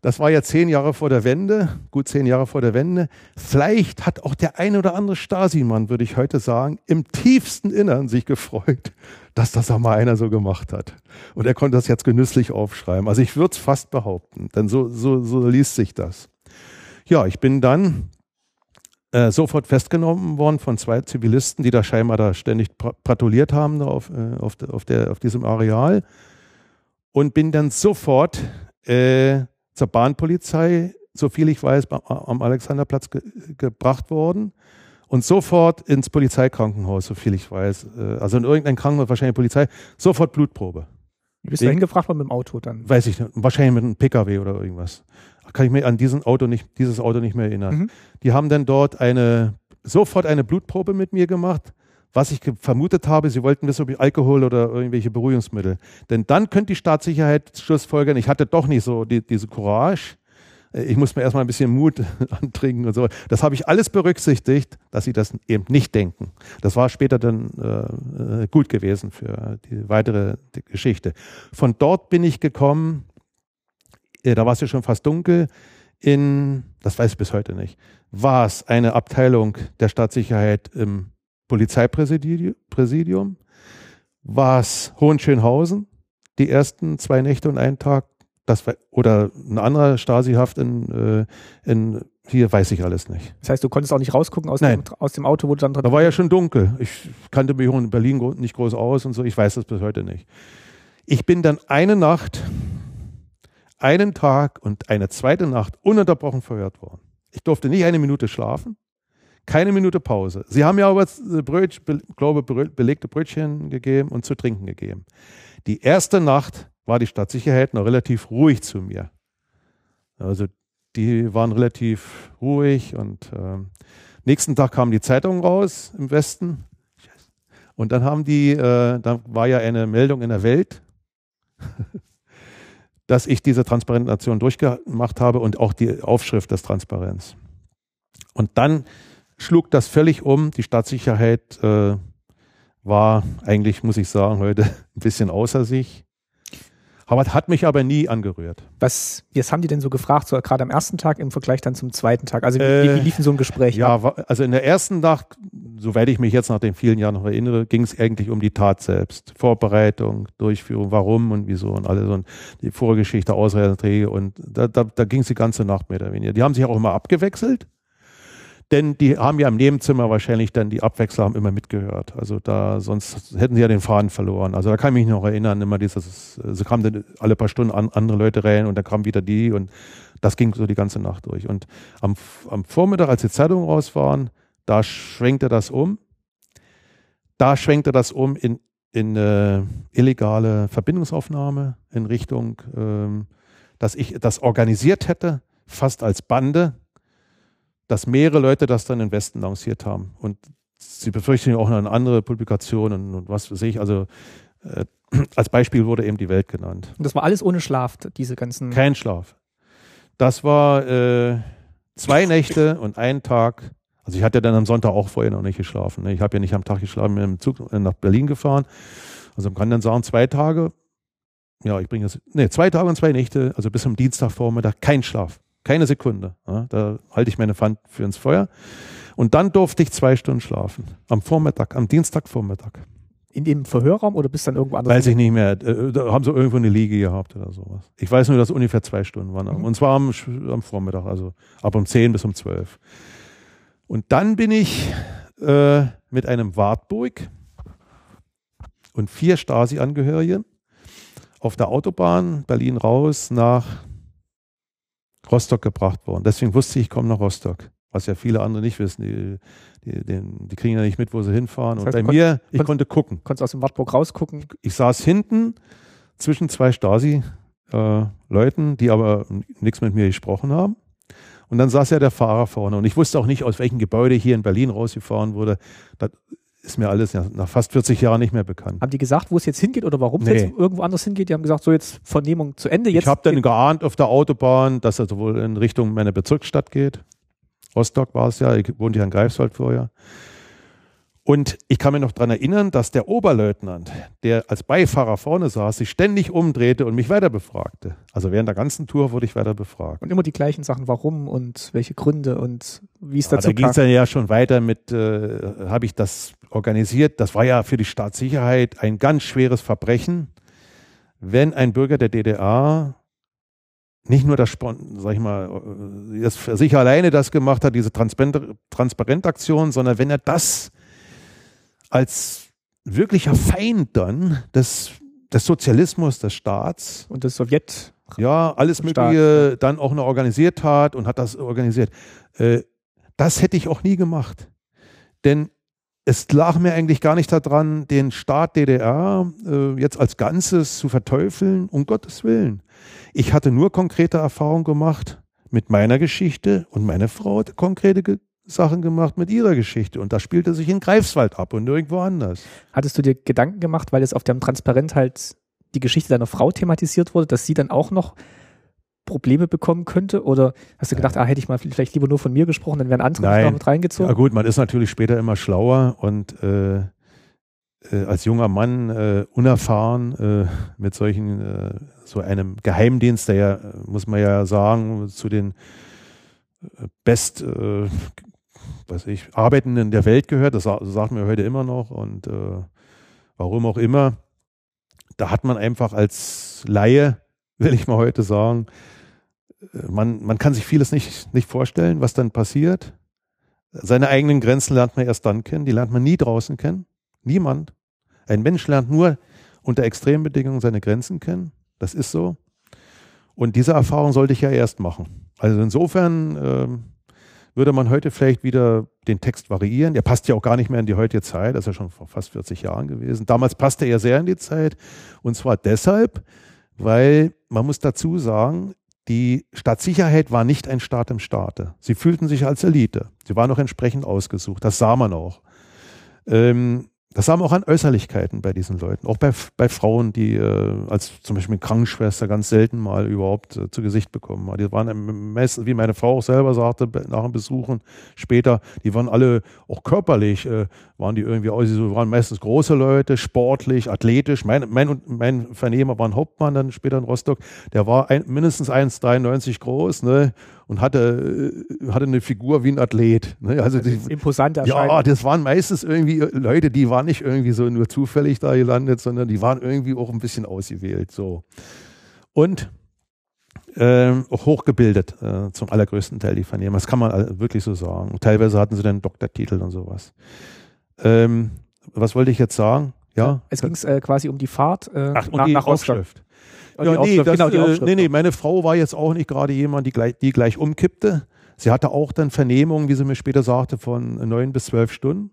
Das war ja zehn Jahre vor der Wende, gut zehn Jahre vor der Wende. Vielleicht hat auch der ein oder andere Stasi-Mann, würde ich heute sagen, im tiefsten Innern sich gefreut, dass das auch mal einer so gemacht hat. Und er konnte das jetzt genüsslich aufschreiben. Also ich würde es fast behaupten, denn so, so, so liest sich das. Ja, ich bin dann äh, sofort festgenommen worden von zwei Zivilisten, die da scheinbar da ständig patrouilliert haben auf, äh, auf, de, auf, der, auf diesem Areal und bin dann sofort äh, zur Bahnpolizei, so viel ich weiß, am Alexanderplatz ge gebracht worden und sofort ins Polizeikrankenhaus, so viel ich weiß. Äh, also in irgendein Krankenhaus, wahrscheinlich Polizei, sofort Blutprobe. Wie bist du hingefragt worden mit dem Auto dann? Weiß ich nicht, wahrscheinlich mit einem PKW oder irgendwas. Kann ich mir an diesen Auto nicht, dieses Auto nicht mehr erinnern. Mhm. Die haben dann dort eine, sofort eine Blutprobe mit mir gemacht. Was ich vermutet habe, sie wollten wissen, ob ich Alkohol oder irgendwelche Beruhigungsmittel. Denn dann könnte die Staatssicherheit schlussfolgern, ich hatte doch nicht so die, diese Courage. Äh, ich muss mir erstmal ein bisschen Mut antrinken und so. Das habe ich alles berücksichtigt, dass sie das eben nicht denken. Das war später dann äh, äh gut gewesen für die weitere Geschichte. Von dort bin ich gekommen, äh, da war es ja schon fast dunkel, in, das weiß ich bis heute nicht, war es eine Abteilung der Staatssicherheit im Polizeipräsidium, war es Hohenschönhausen, die ersten zwei Nächte und einen Tag, das war, oder ein anderer Stasi-Haft in, äh, in, hier weiß ich alles nicht. Das heißt, du konntest auch nicht rausgucken aus, dem, aus dem Auto, wo du dann drin Da war ja schon dunkel. Ich kannte mich in Berlin nicht groß aus und so. Ich weiß das bis heute nicht. Ich bin dann eine Nacht, einen Tag und eine zweite Nacht ununterbrochen verhört worden. Ich durfte nicht eine Minute schlafen. Keine Minute Pause. Sie haben ja aber Brötchen, be, glaube belegte Brötchen gegeben und zu trinken gegeben. Die erste Nacht war die Stadtsicherheit noch relativ ruhig zu mir. Also die waren relativ ruhig und äh, nächsten Tag kamen die Zeitungen raus im Westen und dann haben die, äh, da war ja eine Meldung in der Welt, dass ich diese Transparentation durchgemacht habe und auch die Aufschrift des Transparenz. Und dann schlug das völlig um. Die Staatssicherheit äh, war eigentlich, muss ich sagen, heute ein bisschen außer sich. Aber hat mich aber nie angerührt. Was, was haben die denn so gefragt, so gerade am ersten Tag im Vergleich dann zum zweiten Tag? Also wie, äh, wie liefen so ein Gespräch ja, ab? also in der ersten Nacht, soweit ich mich jetzt nach den vielen Jahren noch erinnere, ging es eigentlich um die Tat selbst. Vorbereitung, Durchführung, warum und wieso und alles und die Vorgeschichte, Ausreisenträge und da, da, da ging es die ganze Nacht mehr oder weniger. Die haben sich auch immer abgewechselt. Denn die haben ja im Nebenzimmer wahrscheinlich dann die Abwechsler haben immer mitgehört. Also da, sonst hätten sie ja den Faden verloren. Also da kann ich mich noch erinnern, immer dieses, so kamen dann alle paar Stunden an, andere Leute rein und dann kamen wieder die und das ging so die ganze Nacht durch. Und am, am Vormittag, als die Zeitungen raus waren, da schwenkte das um. Da schwenkte das um in, in äh, illegale Verbindungsaufnahme in Richtung, ähm, dass ich das organisiert hätte, fast als Bande dass mehrere Leute das dann im Westen lanciert haben. Und sie befürchten ja auch noch eine andere Publikation und, was weiß ich. Also äh, als Beispiel wurde eben die Welt genannt. Und das war alles ohne Schlaf, diese ganzen. Kein Schlaf. Das war äh, zwei Nächte und ein Tag. Also ich hatte dann am Sonntag auch vorher noch nicht geschlafen. Ne? Ich habe ja nicht am Tag geschlafen, bin im Zug nach Berlin gefahren. Also man kann dann sagen, zwei Tage, ja, ich bringe das, nee, zwei Tage und zwei Nächte, also bis zum Dienstagvormittag, kein Schlaf. Keine Sekunde. Ja, da halte ich meine Pfand für ins Feuer. Und dann durfte ich zwei Stunden schlafen. Am Vormittag, am Dienstagvormittag. In dem Verhörraum oder bist dann irgendwo anders? Weiß ich nicht mehr. Äh, da haben sie irgendwo eine Liege gehabt oder sowas. Ich weiß nur, dass ungefähr zwei Stunden waren. Mhm. Und zwar am, am, Vormittag, also ab um 10 bis um 12. Und dann bin ich äh, mit einem Wartburg und vier Stasi-Angehörigen auf der Autobahn Berlin raus nach Rostock gebracht worden. Deswegen wusste ich, ich komme nach Rostock. Was ja viele andere nicht wissen. Die, die, die, die kriegen ja nicht mit, wo sie hinfahren. Das heißt, und bei mir, ich konnte gucken. Konntest aus dem Wartburg rausgucken? Ich saß hinten zwischen zwei Stasi-Leuten, äh, die aber nichts mit mir gesprochen haben. Und dann saß ja der Fahrer vorne. Und ich wusste auch nicht, aus welchem Gebäude hier in Berlin rausgefahren wurde. Das ist mir alles nach fast 40 Jahren nicht mehr bekannt. Haben die gesagt, wo es jetzt hingeht oder warum nee. es jetzt irgendwo anders hingeht? Die haben gesagt, so jetzt Vernehmung zu Ende. Jetzt ich habe dann geahnt auf der Autobahn, dass er wohl in Richtung meiner Bezirksstadt geht. Rostock war es ja, ich wohnte ja in Greifswald vorher. Und ich kann mich noch daran erinnern, dass der Oberleutnant, der als Beifahrer vorne saß, sich ständig umdrehte und mich weiter befragte. Also während der ganzen Tour wurde ich weiter befragt. Und immer die gleichen Sachen, warum und welche Gründe und wie es ja, dazu da ging es dann ja schon weiter mit, äh, habe ich das organisiert. Das war ja für die Staatssicherheit ein ganz schweres Verbrechen, wenn ein Bürger der DDR nicht nur das, sag ich mal, äh, das für sich alleine das gemacht hat, diese Transparentaktion, sondern wenn er das als wirklicher Feind dann des, des Sozialismus, des Staats und des Sowjet ja alles Mögliche Staat. dann auch noch organisiert hat und hat das organisiert. Äh, das hätte ich auch nie gemacht, denn es lag mir eigentlich gar nicht daran, den Staat DDR äh, jetzt als Ganzes zu verteufeln, um Gottes Willen. Ich hatte nur konkrete Erfahrungen gemacht mit meiner Geschichte und meine Frau hat konkrete Sachen gemacht mit ihrer Geschichte und das spielte sich in Greifswald ab und nirgendwo anders. Hattest du dir Gedanken gemacht, weil es auf dem Transparent halt die Geschichte deiner Frau thematisiert wurde, dass sie dann auch noch Probleme bekommen könnte? Oder hast du gedacht, ah, hätte ich mal vielleicht lieber nur von mir gesprochen, dann wären andere Nein. noch mit reingezogen? Ja gut, man ist natürlich später immer schlauer und äh, äh, als junger Mann äh, unerfahren äh, mit solchen, äh, so einem Geheimdienst, der ja, muss man ja sagen, zu den äh, best weiß ich, Arbeitenden der Welt gehört, das sagt man heute immer noch und äh, warum auch immer, da hat man einfach als Laie, will ich mal heute sagen, äh, man, man kann sich vieles nicht, nicht vorstellen, was dann passiert. Seine eigenen Grenzen lernt man erst dann kennen, die lernt man nie draußen kennen. Niemand. Ein Mensch lernt nur unter Extrembedingungen seine Grenzen kennen. Das ist so. Und diese Erfahrung sollte ich ja erst machen. Also insofern ähm, würde man heute vielleicht wieder den Text variieren. Der passt ja auch gar nicht mehr in die heutige Zeit, das ist ja schon vor fast 40 Jahren gewesen. Damals passte er sehr in die Zeit und zwar deshalb, weil man muss dazu sagen, die Staatssicherheit war nicht ein Staat im Staate. Sie fühlten sich als Elite. Sie waren auch entsprechend ausgesucht. Das sah man auch. Ähm, das sah man auch an Äußerlichkeiten bei diesen Leuten. Auch bei, bei Frauen, die äh, als zum Beispiel eine Krankenschwester ganz selten mal überhaupt äh, zu Gesicht bekommen. Die waren meistens, wie meine Frau auch selber sagte, nach dem Besuchen später, die waren alle auch körperlich, äh, waren die irgendwie aus, so waren meistens große Leute, sportlich, athletisch. Mein, mein, mein Vernehmer war ein Hauptmann dann später in Rostock, der war ein, mindestens 1,93 groß, ne? Und hatte, äh, hatte eine Figur wie ein Athlet. Ne? Also die, imposant Ja, das waren meistens irgendwie Leute, die waren nicht irgendwie so nur zufällig da gelandet, sondern die waren irgendwie auch ein bisschen ausgewählt. So. Und ähm, auch hochgebildet, äh, zum allergrößten Teil die Vernehmer. Das kann man wirklich so sagen. Teilweise hatten sie dann Doktortitel und sowas. Ähm, was wollte ich jetzt sagen? Ja. Es ging äh, quasi um die Fahrt äh, Ach, nach, nach Aufschrift. Ja, nee, das, genau, äh, nee, nee, meine Frau war jetzt auch nicht gerade jemand, die gleich, die gleich umkippte. Sie hatte auch dann Vernehmungen, wie sie mir später sagte, von neun bis zwölf Stunden.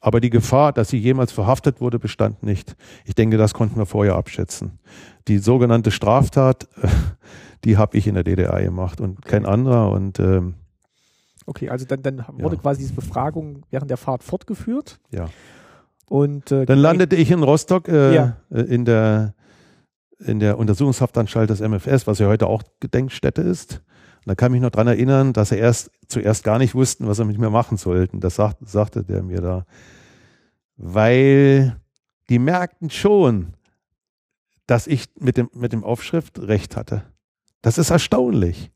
Aber die Gefahr, dass sie jemals verhaftet wurde, bestand nicht. Ich denke, das konnten wir vorher abschätzen. Die sogenannte Straftat, die habe ich in der DDR gemacht und kein anderer. Und ähm, okay, also dann, dann wurde ja. quasi diese Befragung während der Fahrt fortgeführt. Ja. Und äh, dann landete ich in Rostock äh, ja. Äh, in der in der Untersuchungshaftanstalt des MFS, was ja heute auch Gedenkstätte ist. Und da kann ich mich noch dran erinnern, dass er erst zuerst gar nicht wussten, was er mit mir machen sollten. Das sagt, sagte der mir da. Weil die merkten schon, dass ich mit dem, mit dem Aufschrift recht hatte. Das ist erstaunlich.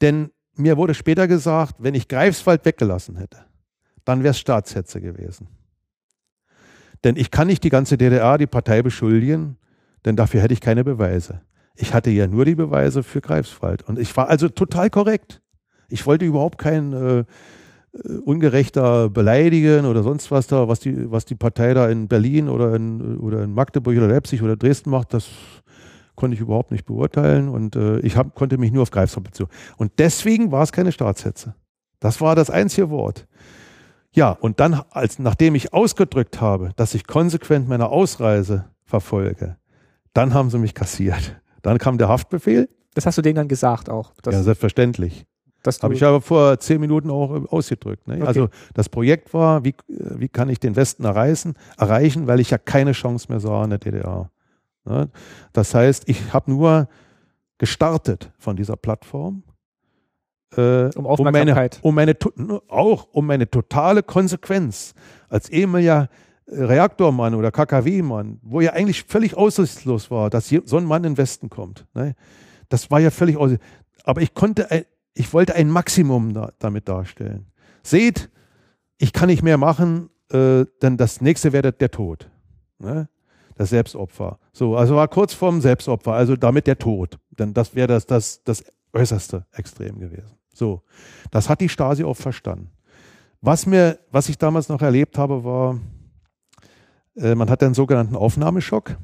Denn mir wurde später gesagt, wenn ich Greifswald weggelassen hätte, dann wäre es Staatshetze gewesen. Denn ich kann nicht die ganze DDR, die Partei beschuldigen, denn dafür hätte ich keine Beweise. Ich hatte ja nur die Beweise für Greifswald. Und ich war also total korrekt. Ich wollte überhaupt kein äh, äh, ungerechter beleidigen oder sonst was da, was die, was die Partei da in Berlin oder in, oder in Magdeburg oder Leipzig oder Dresden macht, das konnte ich überhaupt nicht beurteilen und äh, ich hab, konnte mich nur auf Greifswald beziehen. Und deswegen war es keine Staatshetze. Das war das einzige Wort. Ja, und dann, als, nachdem ich ausgedrückt habe, dass ich konsequent meine Ausreise verfolge, dann haben sie mich kassiert. Dann kam der Haftbefehl. Das hast du denen dann gesagt auch? Ja, selbstverständlich. Das habe ich aber vor zehn Minuten auch äh, ausgedrückt. Ne? Okay. Also das Projekt war, wie, wie kann ich den Westen erreichen, erreichen, weil ich ja keine Chance mehr sah in der DDR. Ne? Das heißt, ich habe nur gestartet von dieser Plattform. Äh, um Aufmerksamkeit. Um meine, um meine, auch um meine totale Konsequenz als ehemaliger Reaktormann oder KKW-Mann, wo ja eigentlich völlig aussichtslos war, dass so ein Mann in den Westen kommt. Ne? Das war ja völlig aus. Aber ich konnte, ich wollte ein Maximum da, damit darstellen. Seht, ich kann nicht mehr machen, äh, denn das nächste wäre der, Tod. Ne? Das Selbstopfer. So, also war kurz vorm Selbstopfer, also damit der Tod. Denn das wäre das, das, das äußerste Extrem gewesen. So, das hat die Stasi auch verstanden. Was mir, was ich damals noch erlebt habe, war, äh, man hat einen sogenannten Aufnahmeschock.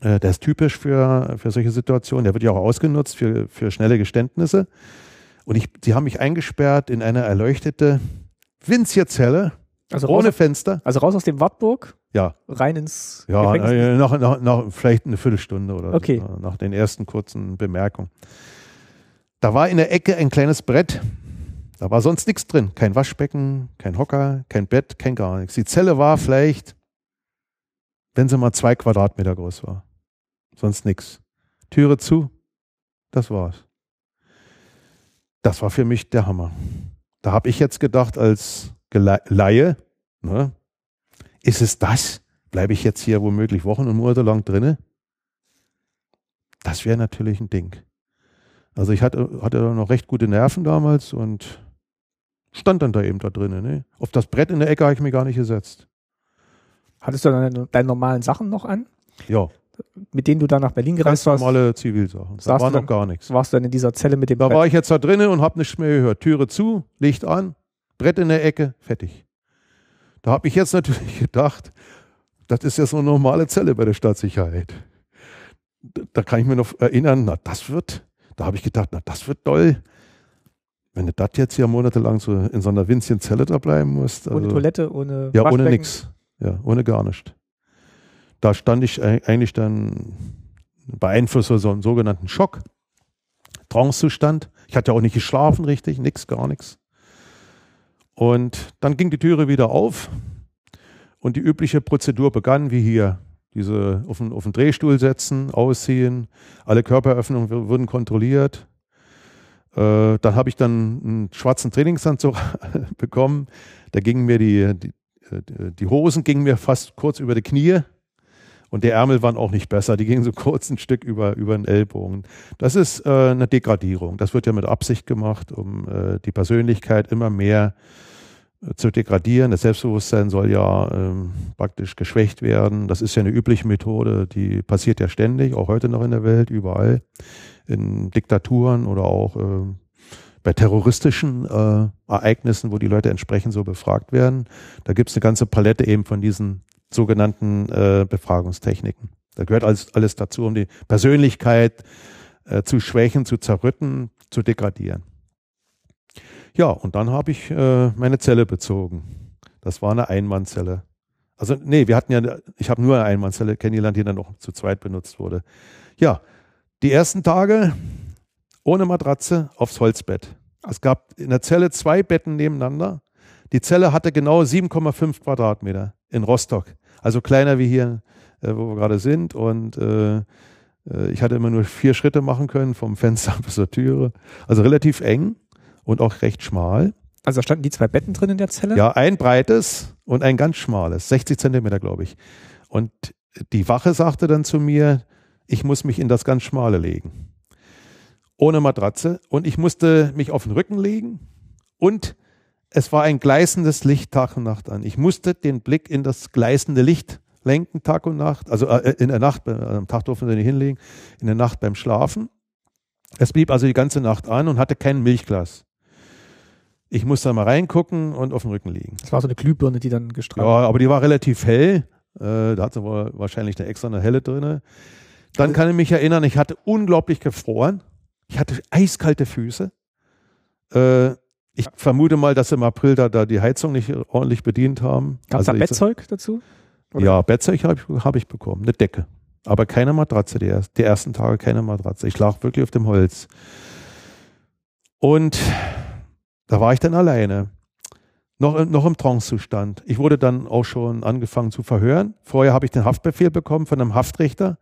Äh, der ist typisch für, für solche Situationen. Der wird ja auch ausgenutzt für, für schnelle Geständnisse. Und ich, sie haben mich eingesperrt in eine erleuchtete winzige Zelle, also ohne raus, Fenster. Also raus aus dem Wartburg? Ja. Rein ins Ja, äh, nach, nach, nach, vielleicht eine Viertelstunde oder okay. so, nach den ersten kurzen Bemerkungen. Da war in der Ecke ein kleines Brett, da war sonst nichts drin. Kein Waschbecken, kein Hocker, kein Bett, kein gar nichts. Die Zelle war vielleicht wenn sie mal zwei Quadratmeter groß war. Sonst nichts. Türe zu, das war's. Das war für mich der Hammer. Da habe ich jetzt gedacht, als Laie, ne, ist es das? Bleibe ich jetzt hier womöglich Wochen und Monate lang drinne? Das wäre natürlich ein Ding. Also ich hatte, hatte noch recht gute Nerven damals und stand dann da eben da drinnen. Ne? Auf das Brett in der Ecke habe ich mich gar nicht gesetzt. Hattest du deine, deine normalen Sachen noch an? Ja. Mit denen du dann nach Berlin gereist warst? Normale Zivilsachen. Da war noch gar nichts. Warst du dann in dieser Zelle mit dem Da Brett? war ich jetzt da drinnen und habe nichts mehr gehört. Türe zu, Licht an, Brett in der Ecke, fertig. Da habe ich jetzt natürlich gedacht, das ist ja so eine normale Zelle bei der Staatssicherheit. Da kann ich mir noch erinnern, na das wird, da habe ich gedacht, na das wird toll. Wenn du das jetzt hier monatelang so in so einer winzigen Zelle da bleiben musst. Also, ohne Toilette, ohne Ja, ohne nichts. Ja, ohne gar nichts. Da stand ich eigentlich dann beeinflusst so einen sogenannten Schock, Trancezustand. Ich hatte ja auch nicht geschlafen richtig, nix, gar nichts. Und dann ging die Türe wieder auf und die übliche Prozedur begann, wie hier. Diese auf den, auf den Drehstuhl setzen, ausziehen, alle Körperöffnungen wurden kontrolliert. Äh, dann habe ich dann einen schwarzen Trainingsanzug bekommen. Da gingen mir die, die, die Hosen gingen mir fast kurz über die Knie und die Ärmel waren auch nicht besser. Die gingen so kurz ein Stück über, über den Ellbogen. Das ist äh, eine Degradierung. Das wird ja mit Absicht gemacht, um äh, die Persönlichkeit immer mehr äh, zu degradieren. Das Selbstbewusstsein soll ja ähm, praktisch geschwächt werden. Das ist ja eine übliche Methode, die passiert ja ständig, auch heute noch in der Welt, überall, in Diktaturen oder auch äh, bei terroristischen äh, Ereignissen, wo die Leute entsprechend so befragt werden. Da gibt es eine ganze Palette eben von diesen sogenannten äh, Befragungstechniken. Da gehört alles, alles dazu, um die Persönlichkeit äh, zu schwächen, zu zerrütten, zu degradieren. Ja, und dann habe ich äh, meine Zelle bezogen. Das war eine Einmannzelle. Also, nee, wir hatten ja, ich habe nur eine Einmannzelle kennengelernt, die dann noch zu zweit benutzt wurde. Ja, die ersten Tage ohne Matratze aufs Holzbett. Es gab in der Zelle zwei Betten nebeneinander. Die Zelle hatte genau 7,5 Quadratmeter in Rostock. Also kleiner wie hier, äh, wo wir gerade sind. Und äh, äh, ich hatte immer nur vier Schritte machen können, vom Fenster bis zur Türe. Also relativ eng und auch recht schmal. Also da standen die zwei Betten drin in der Zelle? Ja, ein breites und ein ganz schmales, 60 Zentimeter, glaube ich. Und die Wache sagte dann zu mir, ich muss mich in das ganz schmale legen. Ohne Matratze. Und ich musste mich auf den Rücken legen und es war ein gleißendes Licht Tag und Nacht an. Ich musste den Blick in das gleißende Licht lenken Tag und Nacht. Also äh, in der Nacht, äh, am Tag durften wir nicht hinlegen, in der Nacht beim Schlafen. Es blieb also die ganze Nacht an und hatte kein Milchglas. Ich musste da mal reingucken und auf dem Rücken liegen. Das war so eine Glühbirne, die dann gestrahlt Ja, aber die war relativ hell. Äh, da hat sie wahrscheinlich eine extra eine helle drin. Dann kann ich mich erinnern, ich hatte unglaublich gefroren. Ich hatte eiskalte Füße. Äh, ich vermute mal, dass im April da, da die Heizung nicht ordentlich bedient haben. Gab es also da Bettzeug dazu? Oder? Ja, Bettzeug habe ich, hab ich bekommen, eine Decke. Aber keine Matratze, die, die ersten Tage keine Matratze. Ich lag wirklich auf dem Holz. Und da war ich dann alleine. Noch, noch im Trancezustand. Ich wurde dann auch schon angefangen zu verhören. Vorher habe ich den Haftbefehl bekommen von einem Haftrichter.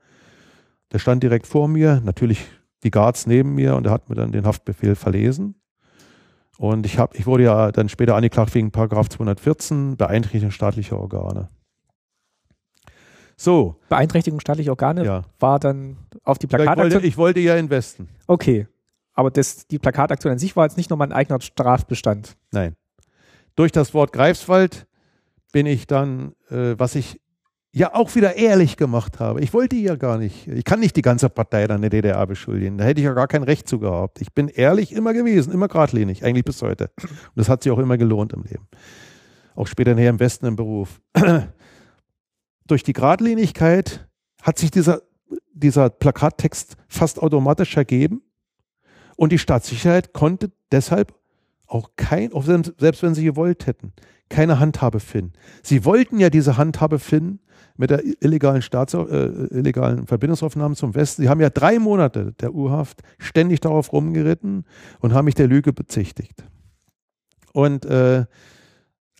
Der stand direkt vor mir, natürlich die Guards neben mir und er hat mir dann den Haftbefehl verlesen. Und ich, hab, ich wurde ja dann später angeklagt wegen Paragraph 214, Beeinträchtigung staatlicher Organe. So. Beeinträchtigung staatlicher Organe ja. war dann auf die Plakataktion. Ich wollte, ich wollte ja investen. Okay. Aber das, die Plakataktion an sich war jetzt nicht nochmal ein eigener Strafbestand. Nein. Durch das Wort Greifswald bin ich dann, äh, was ich ja auch wieder ehrlich gemacht habe. Ich wollte ja gar nicht, ich kann nicht die ganze Partei dann der DDR beschuldigen. Da hätte ich ja gar kein Recht zu gehabt. Ich bin ehrlich immer gewesen, immer geradlinig, eigentlich bis heute. Und das hat sich auch immer gelohnt im Leben. Auch später näher im Westen im Beruf. Durch die Geradlinigkeit hat sich dieser, dieser Plakattext fast automatisch ergeben. Und die Staatssicherheit konnte deshalb auch kein, selbst wenn sie gewollt hätten, keine Handhabe finden. Sie wollten ja diese Handhabe finden, mit der illegalen, Staats äh, illegalen Verbindungsaufnahme zum Westen. Sie haben ja drei Monate der U-Haft ständig darauf rumgeritten und haben mich der Lüge bezichtigt. Und äh,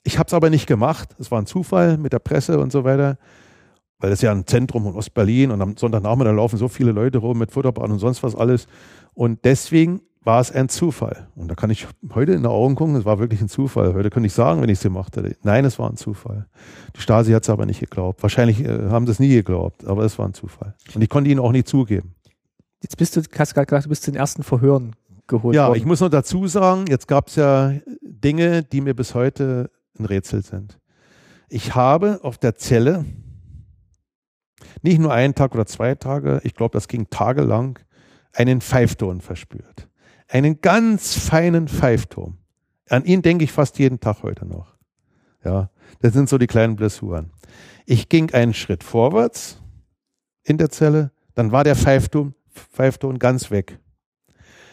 ich habe es aber nicht gemacht. Es war ein Zufall mit der Presse und so weiter, weil es ja ein Zentrum von Ostberlin und am Sonntagnachmittag laufen so viele Leute rum mit Futterbahn und sonst was alles. Und deswegen war es ein Zufall. Und da kann ich heute in die Augen gucken, es war wirklich ein Zufall. Heute könnte ich sagen, wenn ich es gemacht hätte. Nein, es war ein Zufall. Die Stasi hat es aber nicht geglaubt. Wahrscheinlich äh, haben sie es nie geglaubt, aber es war ein Zufall. Und ich konnte ihnen auch nicht zugeben. Jetzt bist du, hast gerade gesagt, du bist zu den ersten Verhören geholt ja, worden. Ja, ich muss noch dazu sagen, jetzt gab es ja Dinge, die mir bis heute ein Rätsel sind. Ich habe auf der Zelle nicht nur einen Tag oder zwei Tage, ich glaube, das ging tagelang, einen Pfeifton verspürt einen ganz feinen Pfeifturm. An ihn denke ich fast jeden Tag heute noch. Ja, das sind so die kleinen Blessuren. Ich ging einen Schritt vorwärts in der Zelle, dann war der Pfeifton, Pfeifton ganz weg.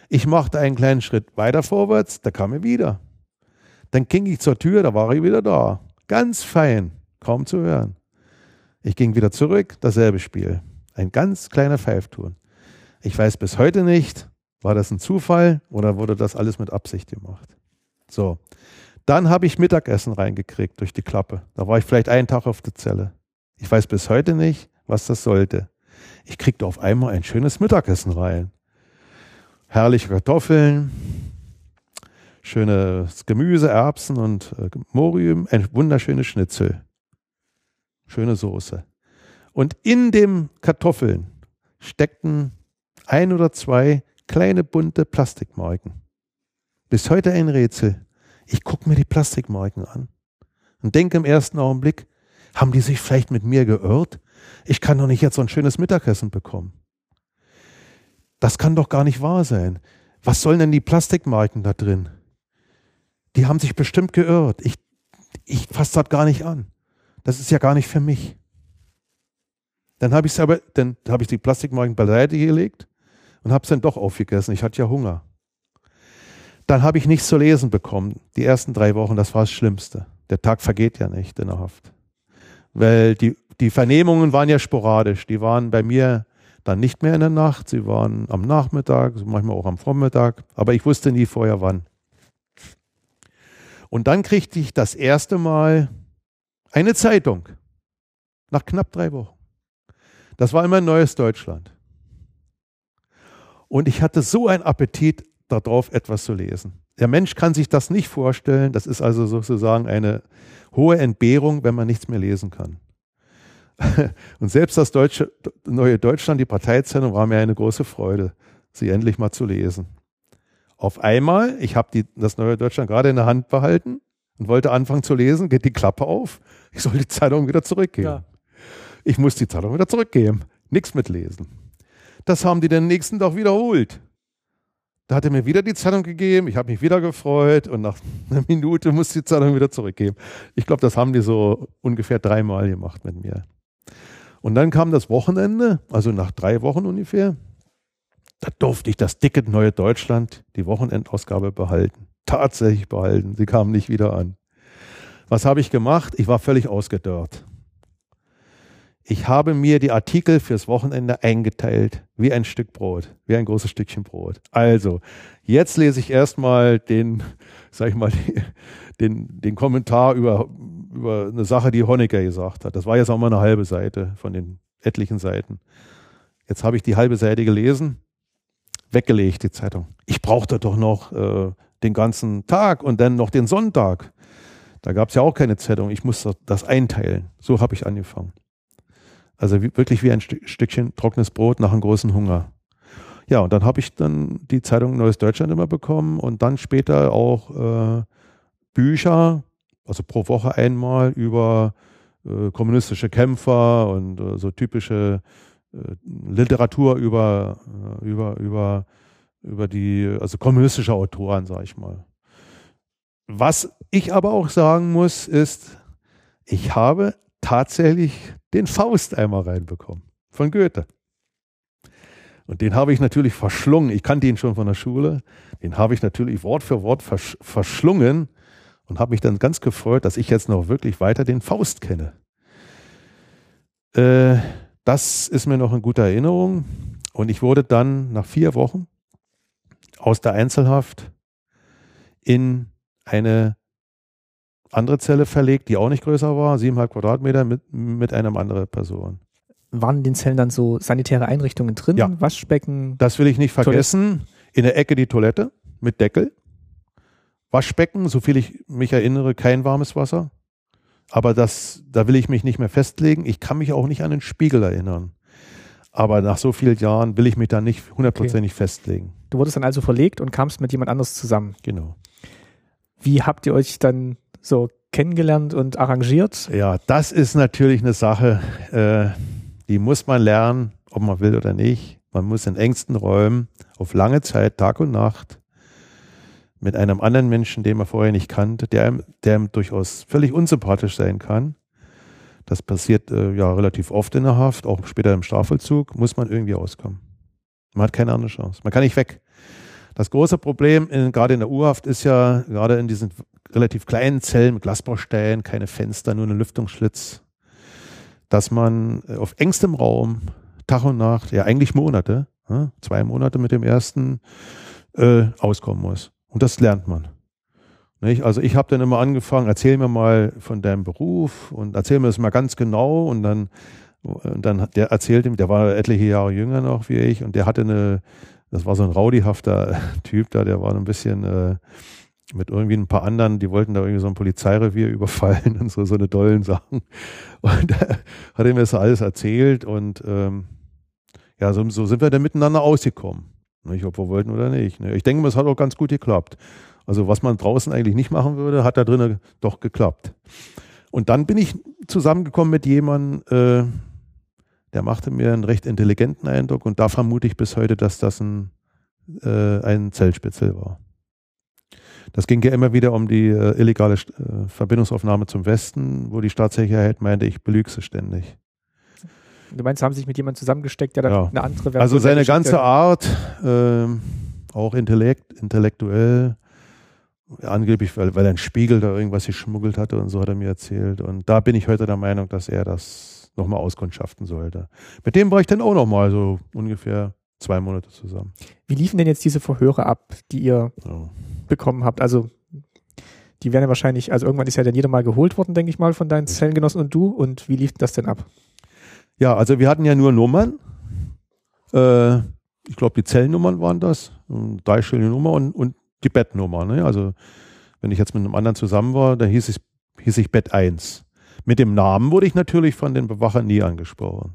Ich machte einen kleinen Schritt weiter vorwärts, da kam er wieder. Dann ging ich zur Tür, da war er wieder da. Ganz fein, kaum zu hören. Ich ging wieder zurück, dasselbe Spiel. Ein ganz kleiner Pfeifton. Ich weiß bis heute nicht, war das ein Zufall oder wurde das alles mit Absicht gemacht? So. Dann habe ich Mittagessen reingekriegt durch die Klappe. Da war ich vielleicht einen Tag auf der Zelle. Ich weiß bis heute nicht, was das sollte. Ich kriegte auf einmal ein schönes Mittagessen rein. Herrliche Kartoffeln, schönes Gemüse, Erbsen und äh, Morium, ein wunderschönes Schnitzel. Schöne Soße. Und in dem Kartoffeln steckten ein oder zwei kleine bunte Plastikmarken. Bis heute ein Rätsel. Ich gucke mir die Plastikmarken an und denke im ersten Augenblick, haben die sich vielleicht mit mir geirrt? Ich kann doch nicht jetzt so ein schönes Mittagessen bekommen. Das kann doch gar nicht wahr sein. Was sollen denn die Plastikmarken da drin? Die haben sich bestimmt geirrt. Ich, ich fasse das gar nicht an. Das ist ja gar nicht für mich. Dann habe ich aber, dann habe ich die Plastikmarken beiseite gelegt und habe es dann doch aufgegessen. Ich hatte ja Hunger. Dann habe ich nichts zu lesen bekommen. Die ersten drei Wochen, das war das Schlimmste. Der Tag vergeht ja nicht in der Haft. Weil die, die Vernehmungen waren ja sporadisch. Die waren bei mir dann nicht mehr in der Nacht. Sie waren am Nachmittag, manchmal auch am Vormittag. Aber ich wusste nie vorher wann. Und dann kriegte ich das erste Mal eine Zeitung. Nach knapp drei Wochen. Das war immer ein neues Deutschland. Und ich hatte so einen Appetit darauf, etwas zu lesen. Der Mensch kann sich das nicht vorstellen. Das ist also sozusagen eine hohe Entbehrung, wenn man nichts mehr lesen kann. Und selbst das Deutsche, Neue Deutschland, die Parteizeitung, war mir eine große Freude, sie endlich mal zu lesen. Auf einmal, ich habe das Neue Deutschland gerade in der Hand behalten und wollte anfangen zu lesen, geht die Klappe auf. Ich soll die Zeitung wieder zurückgeben. Ja. Ich muss die Zeitung wieder zurückgeben. Nichts mitlesen. Das haben die den nächsten Tag wiederholt. Da hat er mir wieder die Zeitung gegeben, ich habe mich wieder gefreut und nach einer Minute muss die Zeitung wieder zurückgeben. Ich glaube, das haben die so ungefähr dreimal gemacht mit mir. Und dann kam das Wochenende, also nach drei Wochen ungefähr. Da durfte ich das dicke Neue Deutschland, die Wochenendausgabe behalten. Tatsächlich behalten. Sie kam nicht wieder an. Was habe ich gemacht? Ich war völlig ausgedörrt. Ich habe mir die Artikel fürs Wochenende eingeteilt, wie ein Stück Brot, wie ein großes Stückchen Brot. Also, jetzt lese ich erstmal den, sag ich mal, den, den Kommentar über, über eine Sache, die Honecker gesagt hat. Das war jetzt auch mal eine halbe Seite von den etlichen Seiten. Jetzt habe ich die halbe Seite gelesen, weggelegt, die Zeitung. Ich brauchte doch noch äh, den ganzen Tag und dann noch den Sonntag. Da gab es ja auch keine Zeitung. Ich musste das einteilen. So habe ich angefangen. Also wie, wirklich wie ein Stück, Stückchen trockenes Brot nach einem großen Hunger. Ja, und dann habe ich dann die Zeitung Neues Deutschland immer bekommen und dann später auch äh, Bücher, also pro Woche einmal über äh, kommunistische Kämpfer und äh, so typische äh, Literatur über, äh, über, über, über die, also kommunistische Autoren, sage ich mal. Was ich aber auch sagen muss, ist, ich habe tatsächlich den Faust einmal reinbekommen von Goethe. Und den habe ich natürlich verschlungen. Ich kannte ihn schon von der Schule. Den habe ich natürlich Wort für Wort versch verschlungen und habe mich dann ganz gefreut, dass ich jetzt noch wirklich weiter den Faust kenne. Äh, das ist mir noch in guter Erinnerung. Und ich wurde dann nach vier Wochen aus der Einzelhaft in eine andere Zelle verlegt, die auch nicht größer war, siebeneinhalb Quadratmeter mit, mit einer anderen Person. Waren in den Zellen dann so sanitäre Einrichtungen drin? Ja. Waschbecken? Das will ich nicht vergessen. Toilette. In der Ecke die Toilette mit Deckel. Waschbecken, soviel ich mich erinnere, kein warmes Wasser. Aber das, da will ich mich nicht mehr festlegen. Ich kann mich auch nicht an den Spiegel erinnern. Aber nach so vielen Jahren will ich mich da nicht hundertprozentig okay. festlegen. Du wurdest dann also verlegt und kamst mit jemand anders zusammen. Genau. Wie habt ihr euch dann so kennengelernt und arrangiert? Ja, das ist natürlich eine Sache, äh, die muss man lernen, ob man will oder nicht. Man muss in engsten Räumen auf lange Zeit, Tag und Nacht, mit einem anderen Menschen, den man vorher nicht kannte, der einem, der durchaus völlig unsympathisch sein kann. Das passiert äh, ja relativ oft in der Haft, auch später im Strafvollzug, muss man irgendwie auskommen. Man hat keine andere Chance. Man kann nicht weg. Das große Problem, in, gerade in der U-Haft, ist ja, gerade in diesen relativ kleinen Zellen mit Glasbausteinen, keine Fenster, nur einen Lüftungsschlitz, dass man äh, auf engstem Raum Tag und Nacht, ja eigentlich Monate, ja, zwei Monate mit dem ersten äh, auskommen muss. Und das lernt man. Nicht? Also ich habe dann immer angefangen, erzähl mir mal von deinem Beruf und erzähl mir das mal ganz genau und dann, und dann der erzählte, der war etliche Jahre jünger noch wie ich und der hatte eine, das war so ein rowdyhafter Typ da, der war ein bisschen äh, mit irgendwie ein paar anderen, die wollten da irgendwie so ein Polizeirevier überfallen und so, so eine dollen Sachen. Und da hat er mir das alles erzählt und ähm, ja, so, so sind wir dann miteinander ausgekommen. Nicht, ob wir wollten oder nicht. Ne? Ich denke, es hat auch ganz gut geklappt. Also was man draußen eigentlich nicht machen würde, hat da drinnen doch geklappt. Und dann bin ich zusammengekommen mit jemandem, äh, der machte mir einen recht intelligenten Eindruck und da vermute ich bis heute, dass das ein, äh, ein Zellspitzel war. Das ging ja immer wieder um die äh, illegale äh, Verbindungsaufnahme zum Westen, wo die Staatssicherheit meinte, ich belüge sie ständig. Du meinst, haben sich mit jemandem zusammengesteckt, der Ja. eine andere Version Also seine ganze Art, ähm, auch intellekt, intellektuell, angeblich, weil, weil er einen Spiegel da irgendwas geschmuggelt hatte und so hat er mir erzählt. Und da bin ich heute der Meinung, dass er das nochmal auskundschaften sollte. Mit dem war ich dann auch nochmal so ungefähr zwei Monate zusammen. Wie liefen denn jetzt diese Verhöre ab, die ihr So. bekommen habt? Also die werden ja wahrscheinlich, also irgendwann ist ja dann jeder mal geholt worden, denke ich mal, von deinen Zellengenossen und du. Und wie lief das denn ab? Ja, also wir hatten ja nur Nummern. Äh, ich glaube, die Zellnummern waren das. Dreistellige Nummer und, und die Bettnummer. Ne? Also wenn ich jetzt mit einem anderen zusammen war, dann hieß, ich hieß ich Bett 1. Mit dem Namen wurde ich natürlich von den Bewachern nie angesprochen.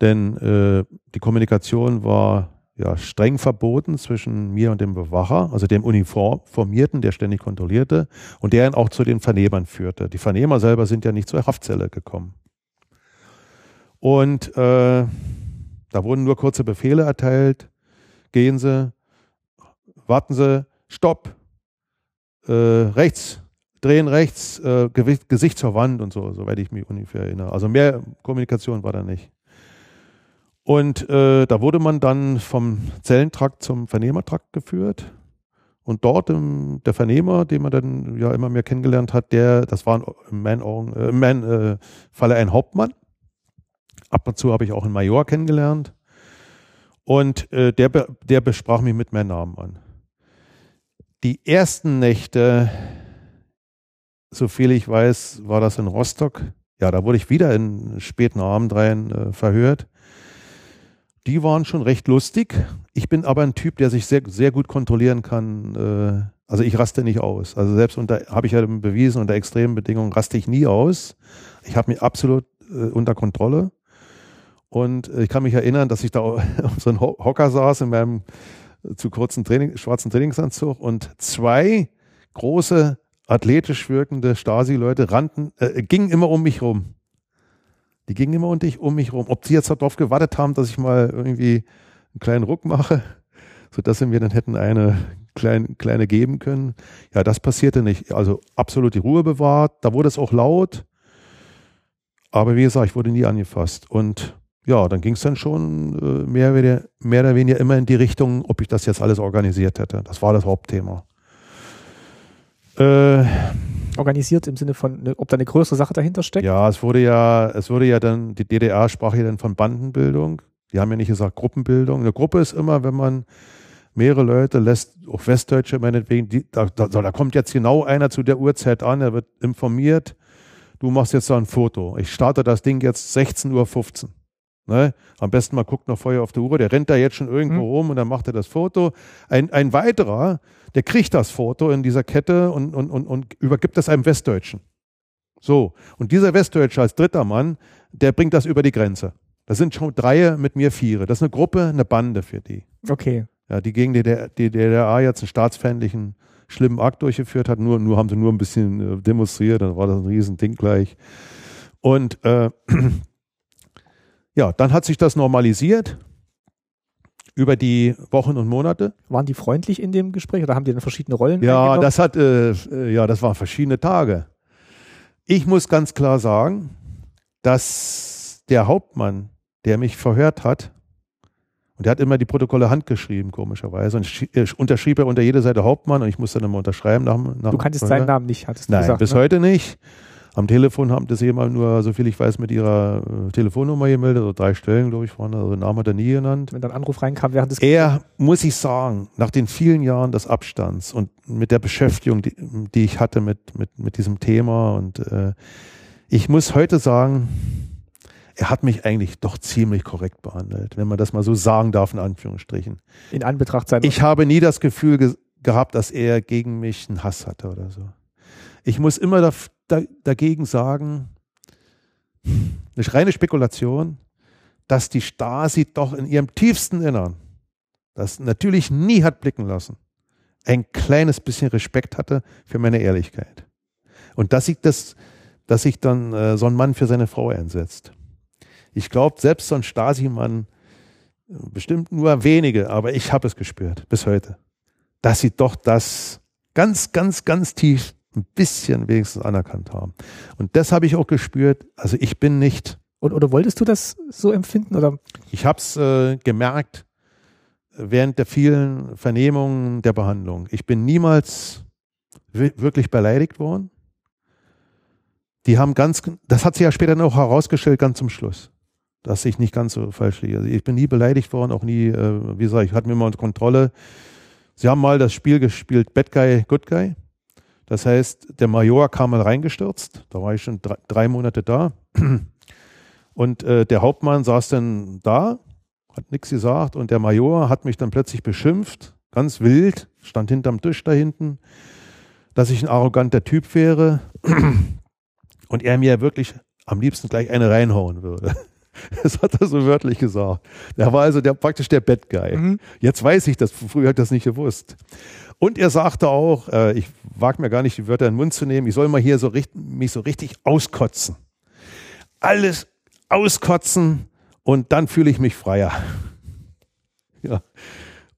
Denn äh, die Kommunikation war ja streng verboten zwischen mir und dem Bewacher, also dem Uniformierten, der ständig kontrollierte und der ihn auch zu den Vernehmern führte. Die Vernehmer selber sind ja nicht zur Haftzelle gekommen. Und äh, da wurden nur kurze Befehle erteilt. Gehen Sie, warten Sie, Stopp, äh, rechts, drehen rechts, äh, Gewicht, Gesicht zur Wand und so, soweit ich mich ungefähr erinnere. Also mehr Kommunikation war da nicht. Und äh, da wurde man dann vom Zellentrakt zum Vernehmertrakt geführt. Und dort im, der Vernehmer, den man dann ja immer mehr kennengelernt hat, der, das war in meinen Augen, äh, in äh, Falle ein Hauptmann. Ab und zu habe ich auch einen Major kennengelernt. Und äh, der, der besprach mich mit meinem Namen an. Die ersten Nächte, so viel ich weiß, war das in Rostock. Ja, da wurde ich wieder in späten Abend rein äh, verhört. Die waren schon recht lustig. Ich bin aber ein Typ, der sich sehr, sehr gut kontrollieren kann. Äh, also ich raste nicht aus. Also selbst unter, habe ich ja bewiesen, unter extremen Bedingungen raste ich nie aus. Ich habe mich absolut äh, unter Kontrolle. Und äh, ich kann mich erinnern, dass ich da auf so einem Ho- Hocker saß in meinem äh, zu kurzen Training, schwarzen Trainingsanzug und zwei große, athletisch wirkende Stasi-Leute rannten, äh, gingen immer um mich rum. Die gingen immer um, dich, um mich rum. Ob sie jetzt darauf gewartet haben, dass ich mal irgendwie einen kleinen Ruck mache, sodass sie mir dann hätten eine kleine, kleine geben können. Ja, das passierte nicht. Also absolut die Ruhe bewahrt. Da wurde es auch laut. Aber wie gesagt, ich wurde nie angefasst. Und ja, dann ging es dann schon äh, mehr, oder- mehr oder weniger immer in die Richtung, ob ich das jetzt alles organisiert hätte. Das war das Hauptthema. Äh, Organisiert im Sinne von, ne, ob da eine größere Sache dahinter steckt? ja, es wurde ja, es wurde ja dann, die DDR sprach ja dann von Bandenbildung. Die haben ja nicht gesagt Gruppenbildung. Eine Gruppe ist immer, wenn man mehrere Leute lässt, auch Westdeutsche meinetwegen, die, da, da, da kommt jetzt genau einer zu der Uhrzeit an, er wird informiert, du machst jetzt da ein Foto. Ich starte das Ding jetzt 16.15 Uhr. Ne? Am besten mal guckt noch vorher auf die Uhr, der rennt da jetzt schon irgendwo Mhm. rum und dann macht er das Foto. Ein, ein weiterer, der kriegt das Foto in dieser Kette und, und, und, und übergibt es einem Westdeutschen. So, und dieser Westdeutsche als dritter Mann, der bringt das über die Grenze. Das sind schon drei mit mir viere. Das ist eine Gruppe, eine Bande für die. Okay. Ja, die gegen die, der- die DDR jetzt einen staatsfeindlichen, schlimmen Akt durchgeführt hat. Nur, nur haben sie nur ein bisschen äh, demonstriert, dann war das ein Riesending gleich. Und äh, ja, dann hat sich das normalisiert über die Wochen und Monate. Waren die freundlich in dem Gespräch oder haben die dann verschiedene Rollen Ja, eingenommen? das hat, äh, äh, ja, das waren verschiedene Tage. Ich muss ganz klar sagen, dass der Hauptmann, der mich verhört hat, und der hat immer die Protokolle handgeschrieben, komischerweise, und äh, unterschrieb er unter jeder Seite Hauptmann und ich musste dann immer unterschreiben nach, nach Du kanntest seinen Namen nicht, hattest du Nein, gesagt. bis ne? heute nicht. Am Telefon haben das jemand nur, so viel ich weiß, mit ihrer äh, Telefonnummer gemeldet, oder drei Stellen, glaube ich, waren, also Namen hat er nie genannt. Wenn dann Anruf reinkam während des Er, muss ich sagen, nach den vielen Jahren des Abstands und mit der Beschäftigung, die, die ich hatte mit, mit, mit diesem Thema und äh, ich muss heute sagen, er hat mich eigentlich doch ziemlich korrekt behandelt, wenn man das mal so sagen darf, in Anführungsstrichen. In Anbetracht seiner. Ich habe nie das Gefühl ge gehabt, dass er gegen mich einen Hass hatte oder so. Ich muss immer da, da, dagegen sagen, eine reine Spekulation, dass die Stasi doch in ihrem tiefsten Innern, das natürlich nie hat blicken lassen, ein kleines bisschen Respekt hatte für meine Ehrlichkeit. Und dass sich das, dass sich dann äh, so ein Mann für seine Frau einsetzt. Ich glaube, selbst so ein Stasi-Mann, bestimmt nur wenige, aber ich habe es gespürt bis heute, dass sie doch das ganz, ganz, ganz tief ein bisschen wenigstens anerkannt haben. Und das habe ich auch gespürt. Also ich bin nicht. Und, oder wolltest du das so empfinden? Oder? Ich habe es äh, gemerkt während der vielen Vernehmungen der Behandlung. Ich bin niemals wirklich beleidigt worden. Die haben ganz, das hat sich ja später noch herausgestellt, ganz zum Schluss dass ich nicht ganz so falsch liege. Also ich bin nie beleidigt worden, auch nie, äh, wie gesagt, ich hatte mir mal Kontrolle. Sie haben mal das Spiel gespielt, Bad Guy, Good Guy. Das heißt, der Major kam mal reingestürzt, da war ich schon drei, drei Monate da. Und äh, der Hauptmann saß dann da, hat nichts gesagt und der Major hat mich dann plötzlich beschimpft, ganz wild, stand hinterm Tisch da hinten, dass ich ein arroganter Typ wäre und er mir wirklich am liebsten gleich eine reinhauen würde. Das hat er so wörtlich gesagt. Der war also der, praktisch der Bad Guy. Mhm. Jetzt weiß ich das, früher hat ich das nicht gewusst. Und er sagte auch, äh, ich wage mir gar nicht die Wörter in den Mund zu nehmen, ich soll mal hier so richtig, mich so richtig auskotzen. Alles auskotzen und dann fühle ich mich freier. Ja.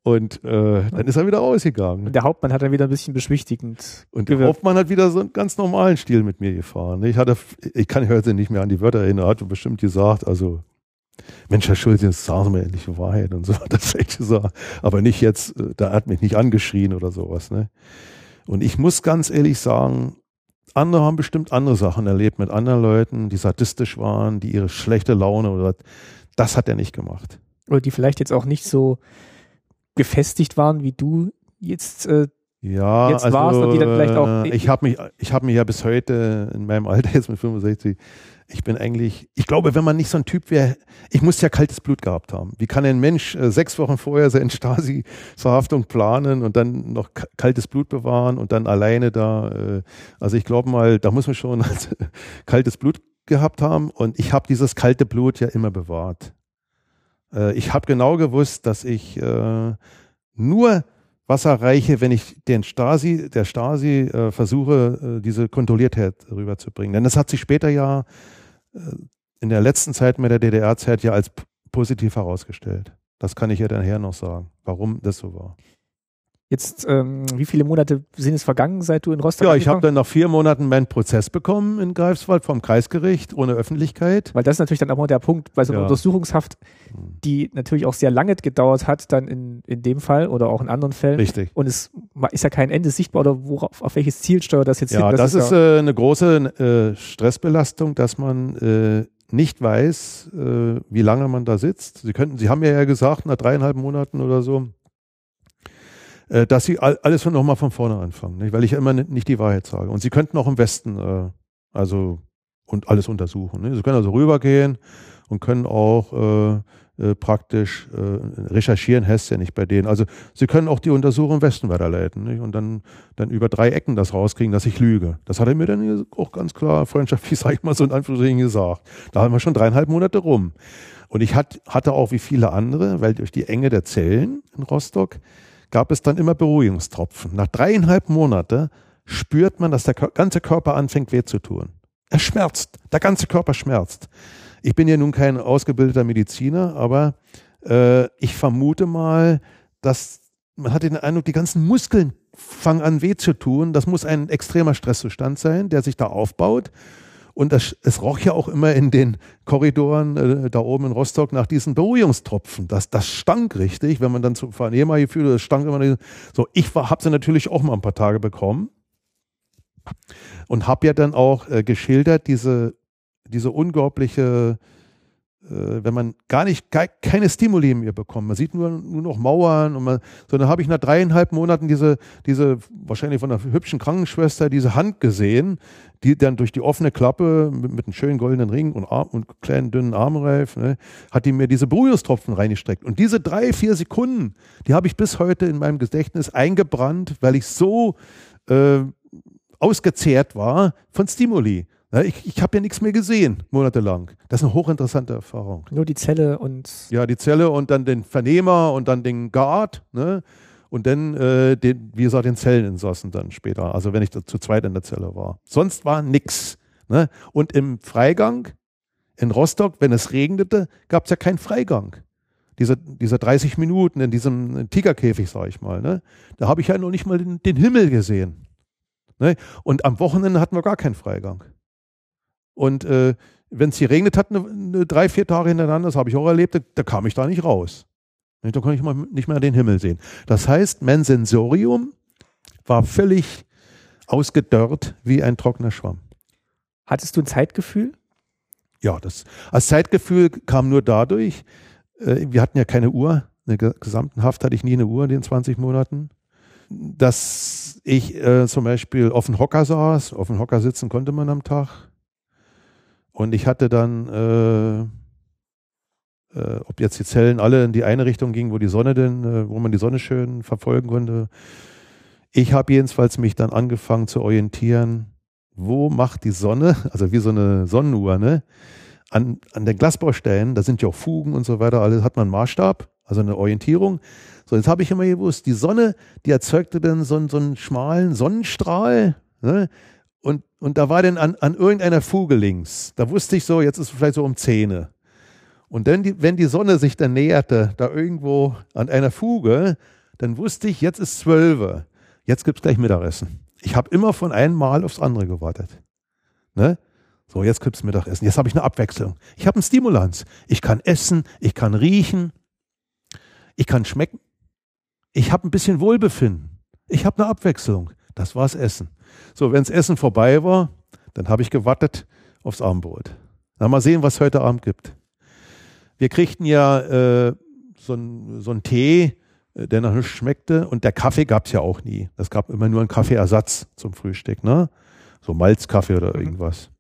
Und äh, dann ist er wieder rausgegangen. Und der Hauptmann hat dann wieder ein bisschen beschwichtigend. Und der Hauptmann hat wieder so einen ganz normalen Stil mit mir gefahren. Ich hatte, ich kann heute nicht mehr an die Wörter erinnern, er hat bestimmt gesagt, also Mensch, Herr Schulze, jetzt sagen Sie mir endlich die Wahrheit und so, das hätte ich gesagt. Aber nicht jetzt, äh, da hat mich nicht angeschrien oder sowas. Ne? Und ich muss ganz ehrlich sagen, andere haben bestimmt andere Sachen erlebt mit anderen Leuten, die sadistisch waren, die ihre schlechte Laune oder das hat er nicht gemacht. Oder die vielleicht jetzt auch nicht so gefestigt waren, wie du jetzt, äh, ja, jetzt also, warst und die dann vielleicht auch. Äh, ich habe mich, ich habe mich ja bis heute in meinem Alter jetzt mit 65, ich bin eigentlich, ich glaube, wenn man nicht so ein Typ wäre, ich muss ja kaltes Blut gehabt haben. Wie kann ein Mensch äh, sechs Wochen vorher seine Stasi-Verhaftung planen und dann noch kaltes Blut bewahren und dann alleine da, äh, also ich glaube mal, da muss man schon kaltes Blut gehabt haben und ich habe dieses kalte Blut ja immer bewahrt. Äh, ich habe genau gewusst, dass ich äh, nur was erreiche, wenn ich den Stasi, der Stasi äh, versuche, äh, diese Kontrolliertheit rüberzubringen. Denn das hat sich später ja äh, in der letzten Zeit mit der DDR-Zeit ja als positiv herausgestellt. Das kann ich ja dann her noch sagen, warum das so war. Jetzt, ähm, wie viele Monate sind es vergangen, seit du in Rostock Ja, ich habe dann nach vier Monaten meinen Prozess bekommen in Greifswald vom Kreisgericht ohne Öffentlichkeit. Weil das ist natürlich dann auch mal der Punkt bei so einer ja. Untersuchungshaft, die natürlich auch sehr lange gedauert hat, dann in, in dem Fall oder auch in anderen Fällen. Richtig. Und es ist ja kein Ende sichtbar oder worauf, auf welches Ziel steuert das jetzt ja, hin? Das, das ist, ist äh, eine große äh, Stressbelastung, dass man äh, nicht weiß, äh, wie lange man da sitzt. Sie könnten, Sie haben ja, ja gesagt, nach dreieinhalb Monaten oder so, äh, dass sie alles nochmal von vorne anfangen, nicht? weil ich immer nicht die Wahrheit sage. Und sie könnten auch im Westen äh, also und alles untersuchen. Nicht? Sie können also rübergehen und können auch äh, äh, praktisch äh, recherchieren, heißt ja nicht bei denen. Also sie können auch die Untersuchung im Westen weiterleiten nicht? und dann, dann über drei Ecken das rauskriegen, dass ich lüge. Das hat er mir dann auch ganz klar freundschaftlich, sag ich mal, so in Anführungsstrichen gesagt. Da haben wir schon dreieinhalb Monate rum. Und ich hat, hatte auch wie viele andere, weil durch die Enge der Zellen in Rostock gab es dann immer Beruhigungstropfen. Nach dreieinhalb Monaten spürt man, dass der ganze Körper anfängt weh zu tun. Er schmerzt, der ganze Körper schmerzt. Ich bin ja nun kein ausgebildeter Mediziner, aber äh, ich vermute mal, dass man hat den Eindruck, die ganzen Muskeln fangen an weh zu tun. Das muss ein extremer Stresszustand sein, der sich da aufbaut. Und das, es roch ja auch immer in den Korridoren äh, da oben in Rostock nach diesen Beruhigungstropfen. Das, das stank richtig, wenn man dann zu Vernehmer gefühlt, das stank immer. So, ich habe sie natürlich auch mal ein paar Tage bekommen. Und habe ja dann auch äh, geschildert, diese, diese unglaubliche wenn man gar nicht, gar, keine Stimuli mehr bekommt. Man sieht nur, nur noch Mauern und man, so dann habe ich nach dreieinhalb Monaten diese, diese, wahrscheinlich von einer hübschen Krankenschwester, diese Hand gesehen, die dann durch die offene Klappe mit, mit einem schönen goldenen Ring und, Arm, und kleinen dünnen Armreif, ne, hat die mir diese Brühungstropfen reingestreckt. Und diese drei, vier Sekunden, die habe ich bis heute in meinem Gedächtnis eingebrannt, weil ich so äh, ausgezehrt war von Stimuli. Ich ich habe ja nichts mehr gesehen, monatelang. Das ist eine hochinteressante Erfahrung. Nur die Zelle und. Ja, die Zelle und dann den Vernehmer und dann den Guard, ne? Und dann, äh, den, wie gesagt, den Zelleninsassen dann später. Also wenn ich da zu zweit in der Zelle war. Sonst war nichts. Ne? Und im Freigang in Rostock, wenn es regnete, gab es ja keinen Freigang. Diese, diese 30 Minuten in diesem Tigerkäfig, sag ich mal. Ne? Da habe ich ja noch nicht mal den, den Himmel gesehen. Ne? Und am Wochenende hatten wir gar keinen Freigang. Und äh, wenn es hier regnet hat, eine, eine drei, vier Tage hintereinander, das habe ich auch erlebt, da, da, kam ich da nicht raus. Da konnte ich mal nicht mehr den Himmel sehen. Das heißt, mein Sensorium war völlig ausgedörrt wie ein trockener Schwamm. Hattest du ein Zeitgefühl? Ja, das als Zeitgefühl kam nur dadurch, äh, wir hatten ja keine Uhr, in der gesamten Haft hatte ich nie eine Uhr in den 20 Monaten, dass ich äh, zum Beispiel auf dem Hocker saß, auf dem Hocker sitzen konnte man am Tag, und ich hatte dann, äh, äh, ob jetzt die Zellen alle in die eine Richtung gingen, wo die Sonne denn, äh, wo man die Sonne schön verfolgen konnte. Ich habe jedenfalls mich dann angefangen zu orientieren, wo macht die Sonne, also wie so eine Sonnenuhr, ne? An, an den Glasbausteinen, da sind ja auch Fugen und so weiter, alles hat man einen Maßstab, also eine Orientierung. So, jetzt habe ich immer gewusst, die Sonne, die erzeugte dann so, so einen schmalen Sonnenstrahl, ne? Und, und da war dann an, an irgendeiner Fuge links. Da wusste ich so, jetzt ist es vielleicht so um Zähne. Und dann, wenn die Sonne sich dann näherte, da irgendwo an einer Fuge, dann wusste ich, jetzt ist zwölf. Jetzt gibt es gleich Mittagessen. Ich habe immer von einem Mal aufs andere gewartet. Ne? So, jetzt gibt es Mittagessen. Jetzt habe ich eine Abwechslung. Ich habe einen Stimulanz. Ich kann essen, ich kann riechen, ich kann schmecken. Ich habe ein bisschen Wohlbefinden. Ich habe eine Abwechslung. Das war's Essen. So, wenns Essen vorbei war, dann habe ich gewartet aufs Abendbrot. Na, mal sehen, was es heute Abend gibt. Wir kriegten ja äh, so einen so Tee, äh, der nach nichts schmeckte und der Kaffee gab es ja auch nie. Es gab immer nur einen Kaffeeersatz zum Frühstück, ne? So Malzkaffee oder mhm. irgendwas.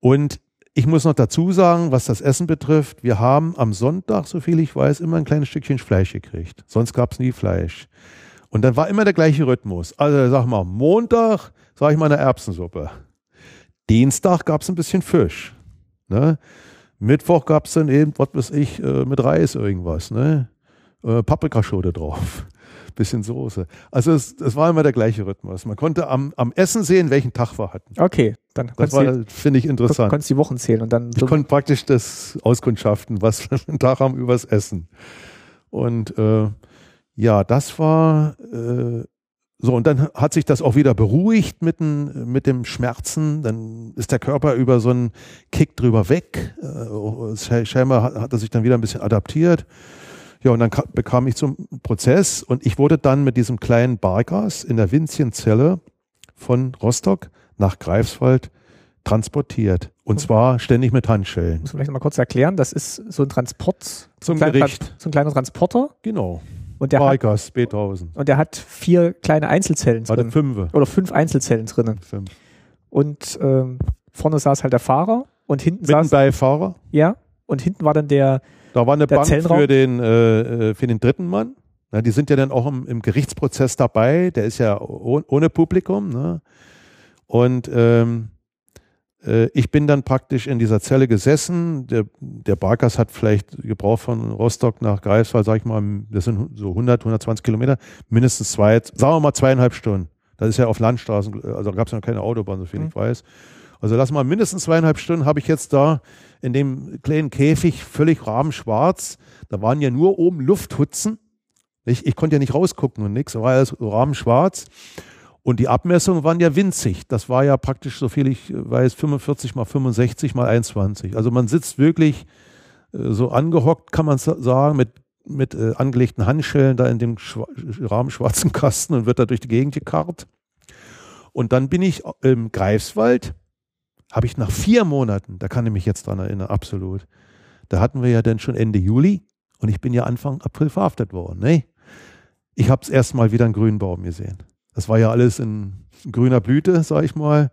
Und ich muss noch dazu sagen, was das Essen betrifft, wir haben am Sonntag, so viel ich weiß, immer ein kleines Stückchen Fleisch gekriegt. Sonst gab es nie Fleisch. Und dann war immer der gleiche Rhythmus. Also sag mal, Montag sage ich mal eine Erbsensuppe. Dienstag gab es ein bisschen Fisch. Ne? Mittwoch gab es dann eben, was weiß ich, äh, mit Reis irgendwas. Ne? Äh, Paprikaschote drauf. Bisschen Soße. Also es, es, war immer der gleiche Rhythmus. Man konnte am, am Essen sehen, welchen Tag wir hatten. Okay, dann das war, finde ich interessant. Konntest die Wochen zählen und dann. Ich konnte praktisch das auskundschaften, was wir einen Tag haben übers Essen. Und äh, ja, das war äh, so, und dann hat sich das auch wieder beruhigt mit, den, mit dem Schmerzen. Dann ist der Körper über so einen Kick drüber weg. Äh, scheinbar hat, hat er sich dann wieder ein bisschen adaptiert. Ja, und dann bekam ich zum Prozess und ich wurde dann mit diesem kleinen Bargas in der Winzchenzelle von Rostock nach Greifswald transportiert. Und zwar ständig mit Handschellen. Muss man vielleicht mal kurz erklären, das ist so ein Transport, zum Gericht. so ein kleiner Transporter. Genau. Und der, Vargas, hat, B1000. und der hat vier kleine Einzelzellen drin. Fünf. Oder fünf Einzelzellen drinnen. Fünf. Und ähm, vorne saß halt der Fahrer und hinten Mitten saß. bei Fahrer? Ja. Und hinten war dann der. Da war eine Bank Zellenraum. für den, äh, für den dritten Mann. Ja, die sind ja dann auch im, im Gerichtsprozess dabei. Der ist ja ohne Publikum. Ne? Und ähm, äh, ich bin dann praktisch in dieser Zelle gesessen. Der, der Barkas hat vielleicht gebraucht von Rostock nach Greifswald, sag ich mal, das sind so 100, 120 Kilometer, mindestens zwei, sagen wir mal zweieinhalb Stunden. Das ist ja auf Landstraßen, also gab es ja noch keine Autobahn, so viel mhm. ich weiß. Also lass mal mindestens zweieinhalb Stunden habe ich jetzt da in dem kleinen Käfig völlig rabenschwarz. Da waren ja nur oben Lufthutzen. Ich, ich konnte ja nicht rausgucken und nichts, da war alles rabenschwarz. Und die Abmessungen waren ja winzig. Das war ja praktisch, so viel ich weiß, 45 mal 65 mal 21. Also man sitzt wirklich äh, so angehockt, kann man sagen, mit, mit äh, angelegten Handschellen da in dem Schwa rahmenschwarzen Kasten und wird da durch die Gegend gekarrt. Und dann bin ich im Greifswald, habe ich nach vier Monaten, da kann ich mich jetzt dran erinnern, absolut. Da hatten wir ja dann schon Ende Juli und ich bin ja Anfang April verhaftet worden. Ne? Ich habe es erstmal wieder einen grünen Baum gesehen. Das war ja alles in grüner Blüte, sag ich mal.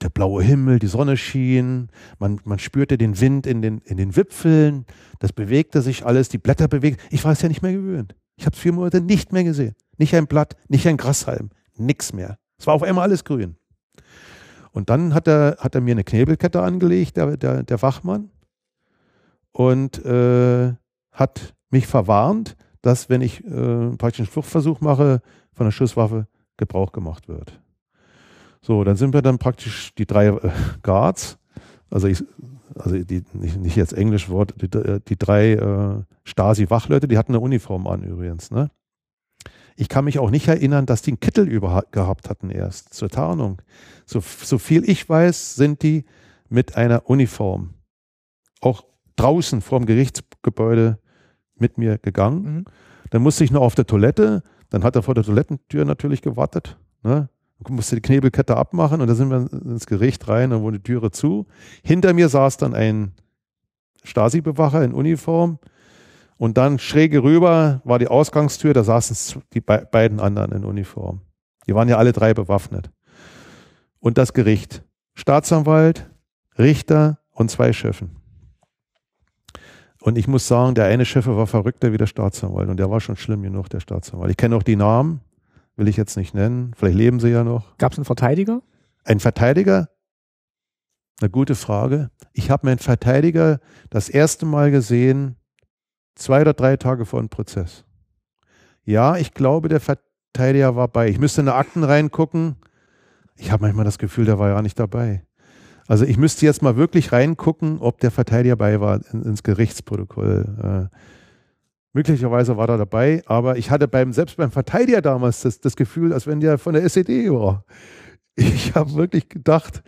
Der, blaue Himmel, die Sonne schien, man, man spürte den Wind in den, in den Wipfeln, das bewegte sich alles, die Blätter bewegten. Ich war es ja nicht mehr gewöhnt. Ich habe es vier Monate nicht mehr gesehen. Nicht ein Blatt, nicht ein Grashalm, nichts mehr. Es war auf einmal alles grün. Und dann hat er, hat er mir eine Knebelkette angelegt, der, der, der Wachmann, und äh, hat mich verwarnt, dass, wenn ich äh, praktisch einen Fluchtversuch mache, von der Schusswaffe Gebrauch gemacht wird. So, dann sind wir dann praktisch die drei äh, Guards, also ich, also die, nicht, nicht jetzt Englisch Wort, die, die drei äh, Stasi-Wachleute, die hatten eine Uniform an übrigens, ne? Ich kann mich auch nicht erinnern, dass die einen Kittel über, gehabt hatten erst zur Tarnung. So, so viel ich weiß, sind die mit einer Uniform auch draußen vorm Gerichtsgebäude mit mir gegangen. Mhm. Dann musste ich noch auf der Toilette. Dann hat er vor der Toilettentür natürlich gewartet. Ne? musste die Knebelkette abmachen und da sind wir ins Gericht rein und wurde die Türe zu. Hinter mir saß dann ein Stasi-Bewacher in Uniform und dann schräge rüber war die Ausgangstür, da saßen die be beiden anderen in Uniform. Die waren ja alle drei bewaffnet. Und das Gericht. Staatsanwalt, Richter und zwei Schöffen. Und ich muss sagen, der eine Chef war verrückter wie der Staatsanwalt und der war schon schlimm genug, der Staatsanwalt. Ich kenne auch die Namen, will ich jetzt nicht nennen. Vielleicht leben sie ja noch. Gab es einen Verteidiger? Ein Verteidiger? Eine gute Frage. Ich habe meinen Verteidiger das erste Mal gesehen, zwei oder drei Tage vor dem Prozess. Ja, ich glaube, der Verteidiger war bei. Ich müsste in die Akten reingucken. Ich habe manchmal das Gefühl, der war ja nicht dabei. Also ich müsste jetzt mal wirklich reingucken, ob der Verteidiger bei war in, ins Gerichtsprotokoll. Äh, möglicherweise war er dabei, aber ich hatte beim, selbst beim Verteidiger damals das, das Gefühl, als wenn der von der SED war. Ich habe wirklich gedacht.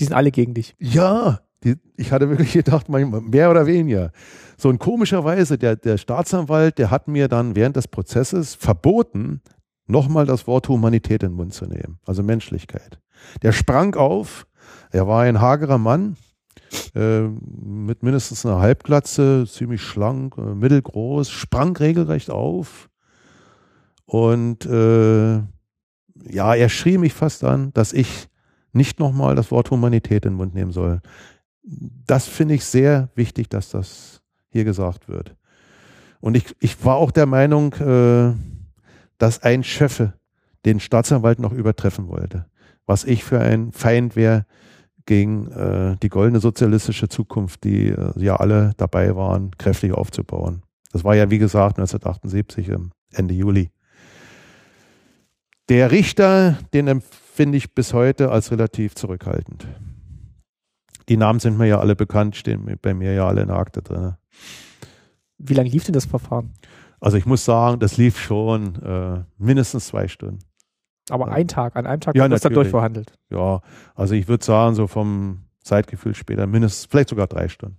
Die sind alle gegen dich. Ja, die, ich hatte wirklich gedacht, mehr oder weniger. So und komischerweise, der, der Staatsanwalt, der hat mir dann während des Prozesses verboten, nochmal das Wort Humanität in den Mund zu nehmen, also Menschlichkeit. Der sprang auf, er war ein hagerer Mann, äh, mit mindestens einer Halbglatze, ziemlich schlank, äh, mittelgroß, sprang regelrecht auf und äh, ja, er schrie mich fast an, dass ich nicht nochmal das Wort Humanität in den Mund nehmen soll das finde ich sehr wichtig, dass das hier gesagt wird. Und ich, ich war auch der Meinung, äh, dass ein Schöffe den Staatsanwalt noch übertreffen wollte. Was ich für ein Feind wäre gegen äh, die goldene sozialistische Zukunft, die äh, ja alle dabei waren, kräftig aufzubauen. Das war ja, wie gesagt, 1978, Ende Juli. Der Richter, den empfinde ich bis heute als relativ zurückhaltend die Namen sind mir ja alle bekannt, stehen bei mir ja alle in der Akte drin. Wie lange lief denn das Verfahren? Also ich muss sagen, das lief schon äh, mindestens zwei Stunden. Aber ja. ein Tag, an einem Tag ja, das dann durchverhandelt. Ja, also ich würde sagen, so vom Zeitgefühl später mindestens, vielleicht sogar drei Stunden.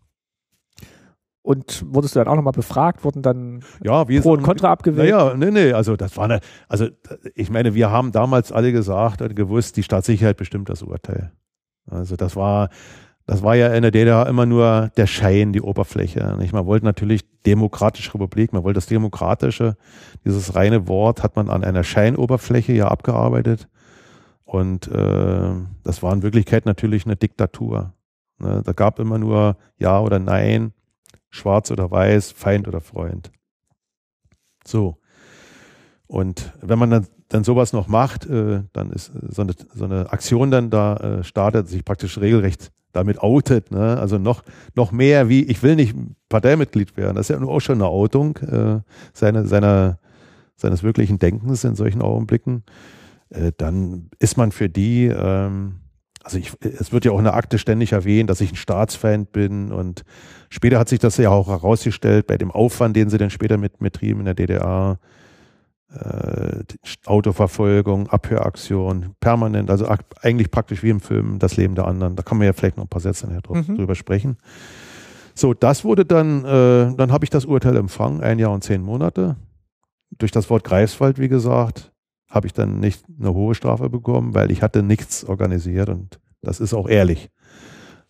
Und wurdest du dann auch nochmal befragt, wurden dann ja, Pro und Contra abgewählt? Naja, nee, nee, also das war eine, also ich meine, wir haben damals alle gesagt und gewusst, die Staatssicherheit bestimmt das Urteil. Also das war, das war ja in der DDR immer nur der Schein, die Oberfläche. Nicht? Man wollte natürlich demokratische Republik, man wollte das Demokratische, dieses reine Wort hat man an einer Scheinoberfläche ja abgearbeitet. Und äh, das war in Wirklichkeit natürlich eine Diktatur. Ne? Da gab immer nur Ja oder Nein, Schwarz oder Weiß, Feind oder Freund. So. Und wenn man dann, dann sowas noch macht, äh, dann ist so eine, so eine Aktion dann da äh, startet, sich praktisch regelrecht damit outet. Ne? Also noch, noch mehr wie, ich will nicht Parteimitglied werden. Das ist ja auch schon eine Outung äh, seine, seiner, seines wirklichen Denkens in solchen Augenblicken. Äh, dann ist man für die, ähm, also ich, es wird ja auch in der Akte ständig erwähnt, dass ich ein Staatsfeind bin und später hat sich das ja auch herausgestellt bei dem Aufwand, den sie dann später mit, mittrieben in der DDR, äh, Autoverfolgung, Abhöraktion, permanent, also eigentlich praktisch wie im Film das Leben der anderen. Da kann man ja vielleicht noch ein paar Sätze drüber, mhm. drüber sprechen. So, das wurde dann, äh, dann habe ich das Urteil empfangen, ein Jahr und zehn Monate. Durch das Wort Greifswald, wie gesagt, habe ich dann nicht eine hohe Strafe bekommen, weil ich hatte nichts organisiert und das ist auch ehrlich.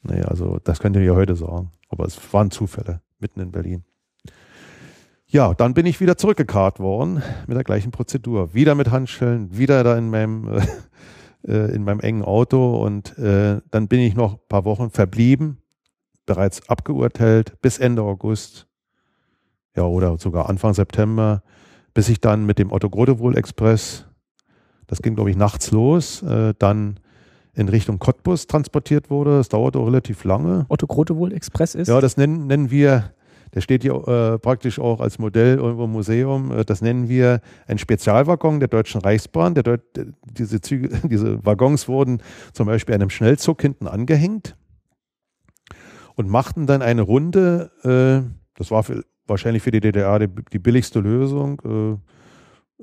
Naja, also das könnt ihr ja heute sagen. Aber es waren Zufälle mitten in Berlin. Ja, dann bin ich wieder zurückgekarrt worden mit der gleichen Prozedur. Wieder mit Handschellen, wieder da in meinem, äh, in meinem engen Auto und äh, dann bin ich noch ein paar Wochen verblieben, bereits abgeurteilt bis Ende August, ja, oder sogar Anfang September, bis ich dann mit dem Otto Grotewohl Express, das ging glaube ich nachts los, äh, dann in Richtung Cottbus transportiert wurde. Das dauerte auch relativ lange. Otto Grotewohl Express ist? Ja, das nennen, nennen wir, der steht hier äh, praktisch auch als Modell irgendwo im Museum, äh, das nennen wir ein Spezialwaggon der Deutschen Reichsbahn. Der Deut diese, Züge, diese Waggons wurden zum Beispiel einem Schnellzug hinten angehängt und machten dann eine Runde, äh, das war für, wahrscheinlich für die DDR die, die billigste Lösung, äh,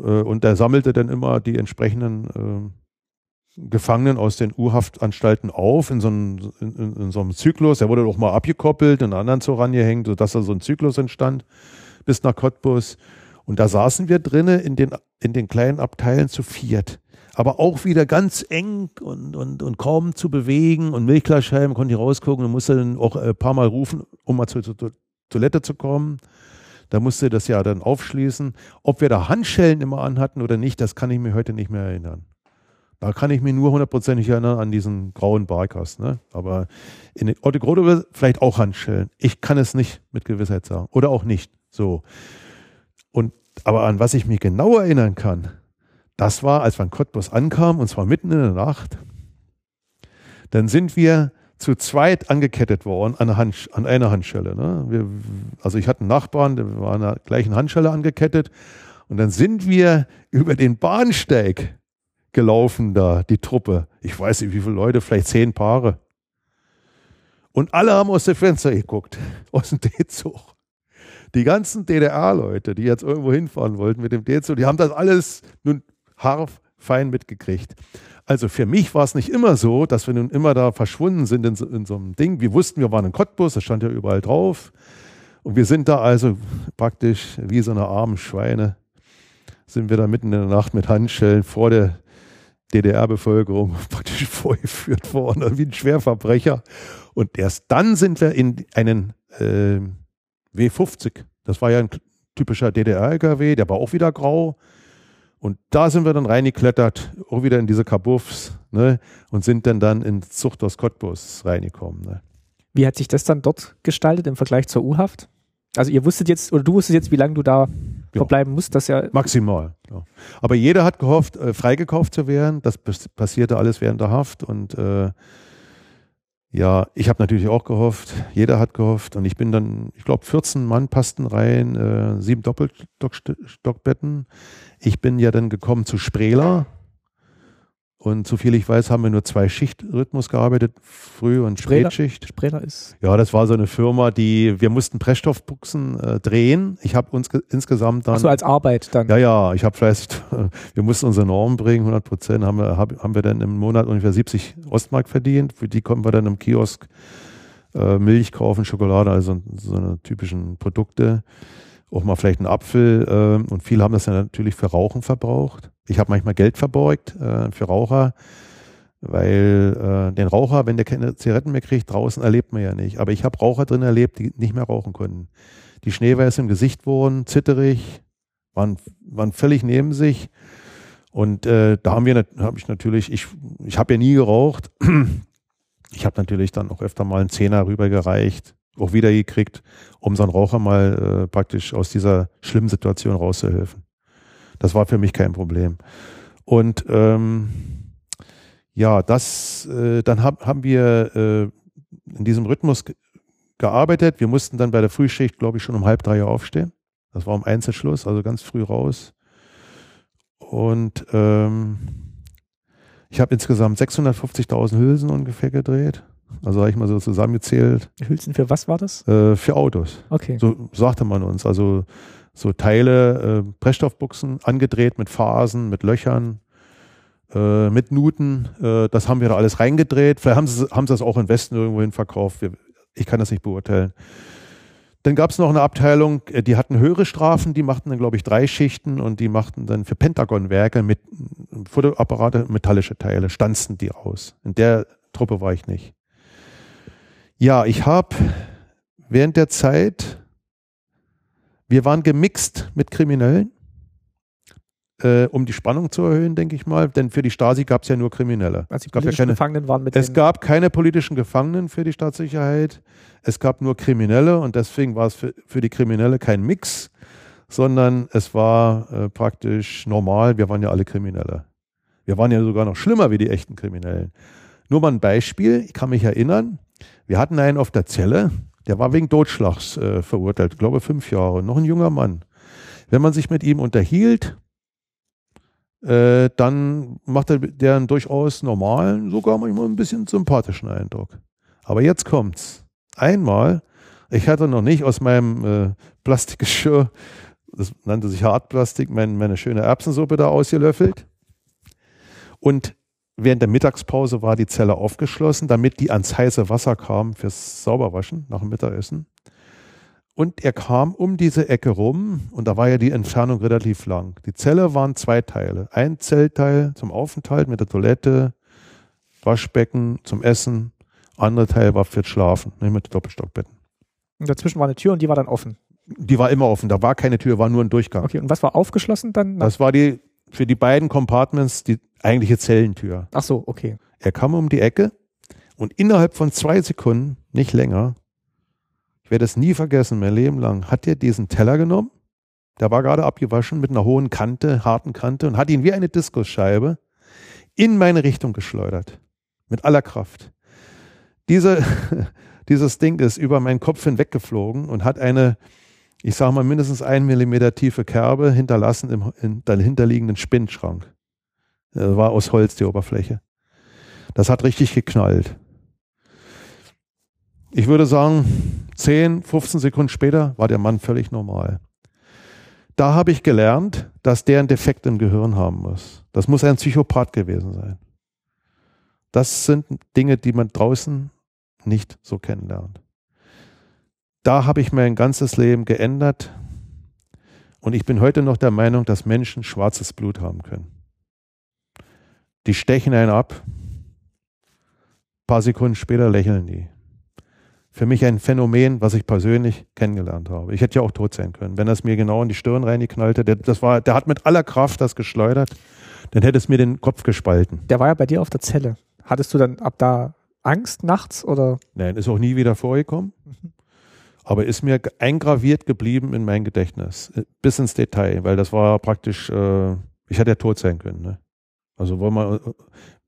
äh, und der sammelte dann immer die entsprechenden äh, Gefangenen aus den U-Haftanstalten auf in so, einem, in, in, in so einem Zyklus. Der wurde auch mal abgekoppelt, einen anderen Zug rangehängt, sodass da so ein Zyklus entstand bis nach Cottbus. Und da saßen wir drinnen in den, in den kleinen Abteilen zu viert. Aber auch wieder ganz eng und, und, und kaum zu bewegen und Milchglasscheiben konnte ich rausgucken und musste dann auch ein paar Mal rufen, um mal zur, zur Toilette zu kommen. Da musste das ja dann aufschließen. Ob wir da Handschellen immer anhatten oder nicht, das kann ich mir heute nicht mehr erinnern. Da kann ich mich nur hundertprozentig erinnern an diesen grauen Barkas. Ne? Aber in Otto Grote vielleicht auch Handschellen. Ich kann es nicht mit Gewissheit sagen. Oder auch nicht. So. Und, aber an was ich mich genau erinnern kann, das war, als wir Cottbus ankamen, und zwar mitten in der Nacht, dann sind wir zu zweit angekettet worden an, Hand, an einer Handschelle. Ne? Wir, also ich hatte einen Nachbarn, der war an der gleichen Handschelle angekettet. Und dann sind wir über den Bahnsteig gelaufen da, die Truppe. Ich weiß nicht, wie viele Leute, vielleicht zehn Paare. Und alle haben aus dem Fenster geguckt, aus dem D-Zug. Die ganzen DDR-Leute, die jetzt irgendwo hinfahren wollten mit dem D-Zug, die haben das alles nun fein mitgekriegt. Also für mich war es nicht immer so, dass wir nun immer da verschwunden sind in so, in so einem Ding. Wir wussten, wir waren in Cottbus, das stand ja überall drauf. Und wir sind da also praktisch wie so eine armen Schweine, sind wir da mitten in der Nacht mit Handschellen vor der DDR-Bevölkerung praktisch vorgeführt worden, wie ein Schwerverbrecher. Und erst dann sind wir in einen äh, W50. Das war ja ein typischer DDR-LKW, der war auch wieder grau. Und da sind wir dann reingeklettert, auch wieder in diese Kabuffs, ne, und sind dann dann in Zuchthaus Cottbus reingekommen. Ne. Wie hat sich das dann dort gestaltet im Vergleich zur U-Haft? Also ihr wusstet jetzt, oder du wusstest jetzt, wie lange du da ja. verbleiben musst, das ja. Maximal, ja. Aber jeder hat gehofft, äh, freigekauft zu werden. Das passierte alles während der Haft und äh, ja, ich habe natürlich auch gehofft, jeder hat gehofft und ich bin dann, ich glaube, 14 Mann passten rein, äh, sieben Doppelstockbetten. Ich bin ja dann gekommen zu Sprela, und soviel ich weiß, haben wir nur zwei Schichtrhythmus gearbeitet, Früh- und Spätschicht. Spreler ist. Ja, das war so eine Firma, die, wir mussten Pressstoffbuchsen äh, drehen. Ich habe uns insgesamt dann. Ach so als Arbeit dann. Ja, ja, ich habe vielleicht, wir mussten unsere Normen bringen, 100 Prozent, haben wir, hab, haben wir dann im Monat ungefähr 70 Ostmark verdient. Für die konnten wir dann im Kiosk äh, Milch kaufen, Schokolade, also so eine typischen Produkte auch mal vielleicht einen Apfel äh, und viele haben das ja natürlich für Rauchen verbraucht. Ich habe manchmal Geld verborgt äh, für Raucher, weil äh, den Raucher, wenn der keine Zigaretten mehr kriegt, draußen erlebt man ja nicht. Aber ich habe Raucher drin erlebt, die nicht mehr rauchen konnten. Die schneeweiß im Gesicht wurden, zitterig, waren, waren völlig neben sich. Und äh, da haben wir, habe ich natürlich, ich, ich habe ja nie geraucht. Ich habe natürlich dann auch öfter mal einen Zehner rübergereicht auch wieder gekriegt, um so einen Raucher mal äh, praktisch aus dieser schlimmen Situation rauszuhelfen. Das war für mich kein Problem. Und ähm, ja, das, äh, dann hab, haben wir äh, in diesem Rhythmus gearbeitet. Wir mussten dann bei der Frühschicht, glaube ich, schon um halb drei Uhr aufstehen. Das war um Einzelschluss, also ganz früh raus. Und ähm, ich habe insgesamt 650.000 Hülsen ungefähr gedreht. Also habe ich mal so zusammengezählt. Hülsen für was war das? Äh, für Autos. Okay. So sagte man uns. Also so Teile, äh, Pressstoffbuchsen, angedreht mit Phasen, mit Löchern, äh, mit Nuten. Äh, das haben wir da alles reingedreht. Vielleicht haben sie, haben sie das auch im Westen irgendwohin verkauft. Wir, ich kann das nicht beurteilen. Dann gab es noch eine Abteilung, äh, die hatten höhere Strafen, die machten dann, glaube ich, drei Schichten und die machten dann für Pentagon-Werke mit Fotoapparate, metallische Teile, stanzen die aus. In der Truppe war ich nicht. Ja, ich habe während der Zeit, wir waren gemixt mit Kriminellen äh, um die Spannung zu erhöhen, denke ich mal. Denn für die Stasi gab es ja nur Kriminelle. Also die gab politischen ja keine, Gefangenen waren mit es gab keine politischen Gefangenen für die Staatssicherheit. Es gab nur Kriminelle und deswegen war es für, für die Kriminelle kein Mix, sondern es war äh, praktisch normal. Wir waren ja alle Kriminelle. Wir waren ja sogar noch schlimmer wie die echten Kriminellen. Nur mal ein Beispiel. Ich kann mich erinnern, wir hatten einen auf der Zelle, der war wegen Totschlags äh, verurteilt, glaube fünf Jahre, noch ein junger Mann. Wenn man sich mit ihm unterhielt, äh, dann macht er der einen durchaus normalen, sogar manchmal ein bisschen sympathischen Eindruck. Aber jetzt kommt's. Einmal, ich hatte noch nicht aus meinem äh, Plastikgeschirr, das nannte sich Hartplastik, mein, meine schöne Erbsensuppe da ausgelöffelt. Und während der Mittagspause war die Zelle aufgeschlossen, damit die ans heiße Wasser kam fürs Sauberwaschen nach dem Mittagessen. Und er kam um diese Ecke rum und da war ja die Entfernung relativ lang. Die Zelle waren zwei Teile. Ein Zellteil zum Aufenthalt mit der Toilette, Waschbecken zum Essen. Andere Teil war fürs Schlafen, ne, mit Doppelstockbetten. und dazwischen war eine Tür und die war dann offen. Die war immer offen, da war keine Tür, war nur ein Durchgang. Okay, und was war aufgeschlossen dann? Das war die für die beiden Compartments die eigentliche Zellentür. Ach so, okay. Er kam um die Ecke und innerhalb von zwei Sekunden, nicht länger, ich werde es nie vergessen, mein Leben lang, hat er diesen Teller genommen, der war gerade abgewaschen mit einer hohen Kante, harten Kante und hat ihn wie eine Diskusscheibe in meine Richtung geschleudert. Mit aller Kraft. Diese, dieses Ding ist über meinen Kopf hinweggeflogen und hat eine, ich sage mal, mindestens ein Millimeter tiefe Kerbe hinterlassen im, in dahinterliegenden Spinnschrank. Das war aus Holz die Oberfläche. Das hat richtig geknallt. Ich würde sagen, 10, 15 Sekunden später war der Mann völlig normal. Da habe ich gelernt, dass der einen Defekt im Gehirn haben muss. Das muss ein Psychopath gewesen sein. Das sind Dinge, die man draußen nicht so kennenlernt. Da habe ich mein ganzes Leben geändert und ich bin heute noch der Meinung, dass Menschen schwarzes Blut haben können. Die stechen einen ab, ein paar Sekunden später lächeln die für mich ein Phänomen, was ich persönlich kennengelernt habe. Ich hätte ja auch tot sein können. Wenn er es mir genau in die Stirn reingeknallt hätte, das war, der hat mit aller Kraft das geschleudert, dann hätte es mir den Kopf gespalten. Der war ja bei dir auf der Zelle. Hattest du dann ab da Angst nachts oder? Nein, ist auch nie wieder vorgekommen. Mhm. Aber ist mir eingraviert geblieben in mein Gedächtnis. Äh, bis ins Detail, weil das war praktisch, äh, ich hätte ja tot sein können. Ne? Also wollen wir,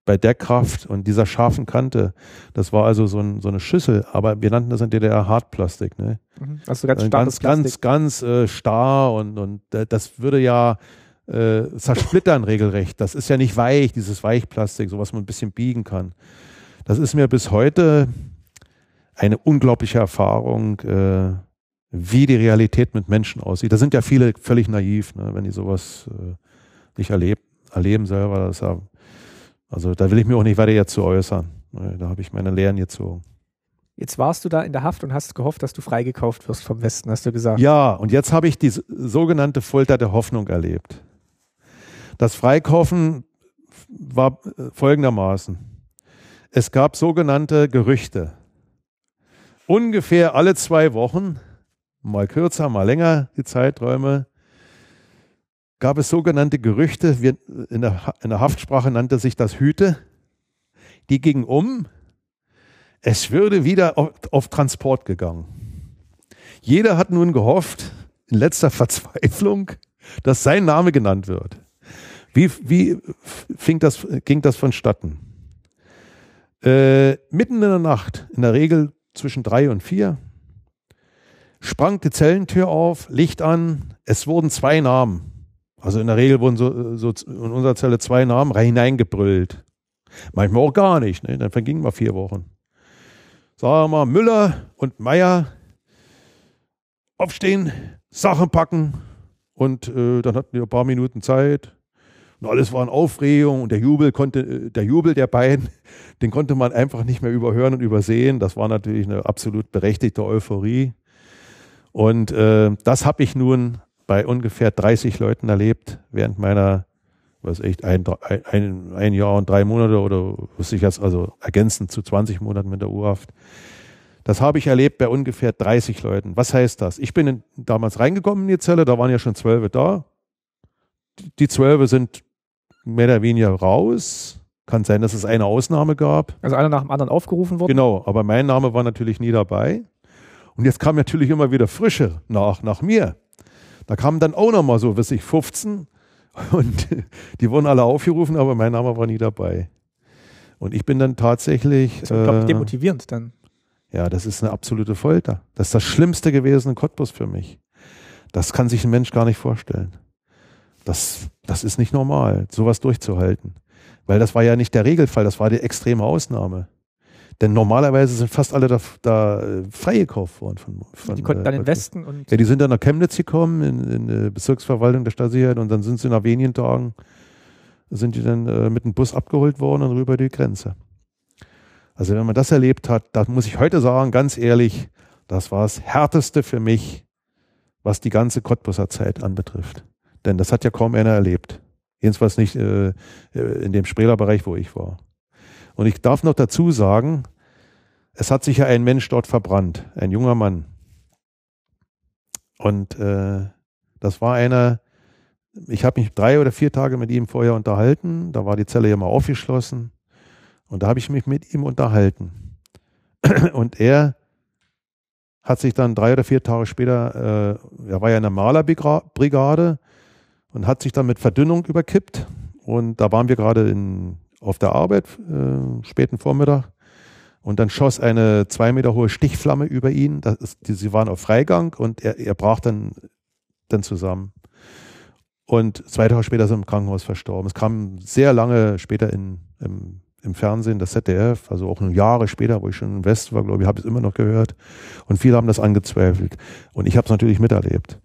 bei der Kraft und dieser scharfen Kante, das war also so, ein, so eine Schüssel, aber wir nannten das in DDR Hartplastik. Ne? Mhm. Also ganz äh, ganz, ganz, ganz äh, starr und, und das würde ja äh, zersplittern regelrecht. Das ist ja nicht weich, dieses Weichplastik, so was man ein bisschen biegen kann. Das ist mir bis heute eine unglaubliche Erfahrung, äh, wie die Realität mit Menschen aussieht. Da sind ja viele völlig naiv, ne, wenn die sowas äh, nicht erlebt, erleben selber. Das ja also da will ich mir auch nicht weiter jetzt zu äußern. Da habe ich meine Lehren gezogen. Jetzt warst du da in der Haft und hast gehofft, dass du freigekauft wirst vom Westen, hast du gesagt. Ja, und jetzt habe ich die sogenannte Folter der Hoffnung erlebt. Das Freikaufen war äh, folgendermaßen. Es gab sogenannte Gerüchte. Ungefähr alle zwei Wochen, mal kürzer, mal länger die Zeiträume, gab es sogenannte Gerüchte, wir, in, der, in der Haftsprache nannte sich das Hüte, die gingen um, es würde wieder auf, auf Transport gegangen. Jeder hat nun gehofft, in letzter Verzweiflung, dass sein Name genannt wird. Wie, wie fing das, ging das vonstatten? Äh, mitten in der Nacht, in der Regel zwischen drei und vier, sprang die Zellentür auf, Licht an, es wurden zwei Namen also in der Regel wurden so, so in unserer Zelle zwei Namen hineingebrüllt. Manchmal auch gar nicht. Ne? Dann vergingen mal vier Wochen. Sagen wir mal, Müller und Meier aufstehen, Sachen packen und äh, dann hatten wir ein paar Minuten Zeit. Und alles war in Aufregung und der Jubel konnte, äh, der Jubel der beiden, den konnte man einfach nicht mehr überhören und übersehen. Das war natürlich eine absolut berechtigte Euphorie. Und äh, das habe ich nun bei ungefähr 30 Leuten erlebt während meiner, was echt, ein, ein, ein Jahr und drei Monate oder was ich jetzt also ergänzend zu 20 Monaten mit der U-Haft. Das habe ich erlebt bei ungefähr 30 Leuten. Was heißt das? Ich bin in, damals reingekommen in die Zelle, da waren ja schon zwölf da. Die zwölf sind mehr oder weniger raus. Kann sein, dass es eine Ausnahme gab. Also einer nach dem anderen aufgerufen worden? Genau, aber mein Name war natürlich nie dabei. Und jetzt kam natürlich immer wieder Frische nach, nach mir. Da kamen dann auch nochmal so, weiß ich, 15 und die wurden alle aufgerufen, aber mein Name war nie dabei. Und ich bin dann tatsächlich. Das ist äh, demotivierend dann. Ja, das ist eine absolute Folter. Das ist das Schlimmste gewesen in Cottbus für mich. Das kann sich ein Mensch gar nicht vorstellen. Das, das ist nicht normal, sowas durchzuhalten. Weil das war ja nicht der Regelfall, das war die extreme Ausnahme. Denn normalerweise sind fast alle da, da äh, freigekauft worden. Von, von, die konnten dann äh, in Westen und. Ja, die sind dann nach Chemnitz gekommen, in, in die Bezirksverwaltung der Stasi und dann sind sie nach wenigen Tagen, sind die dann äh, mit dem Bus abgeholt worden und rüber die Grenze. Also wenn man das erlebt hat, da muss ich heute sagen, ganz ehrlich, das war das Härteste für mich, was die ganze Cottbuser Zeit anbetrifft. Denn das hat ja kaum einer erlebt. Jedenfalls nicht äh, äh in dem Spreler-Bereich, wo ich war. Und ich darf noch dazu sagen, es hat sich ja ein Mensch dort verbrannt, ein junger Mann. Und äh, das war einer, ich habe mich drei oder vier Tage mit ihm vorher unterhalten, da war die Zelle ja mal aufgeschlossen und da habe ich mich mit ihm unterhalten. Und er hat sich dann drei oder vier Tage später, äh, er war ja in der Malerbrigade und hat sich dann mit Verdünnung überkippt. Und da waren wir gerade in auf der Arbeit, äh, späten Vormittag. Und dann schoss eine zwei Meter hohe Stichflamme über ihn. Ist, die, sie waren auf Freigang und er, er brach dann, dann zusammen. Und zwei Tage später ist er im Krankenhaus verstorben. Es kam sehr lange später in, im, im Fernsehen, das ZDF, also auch Jahre später, wo ich schon im West war, glaube ich, habe ich es immer noch gehört. Und viele haben das angezweifelt. Und ich habe es natürlich miterlebt.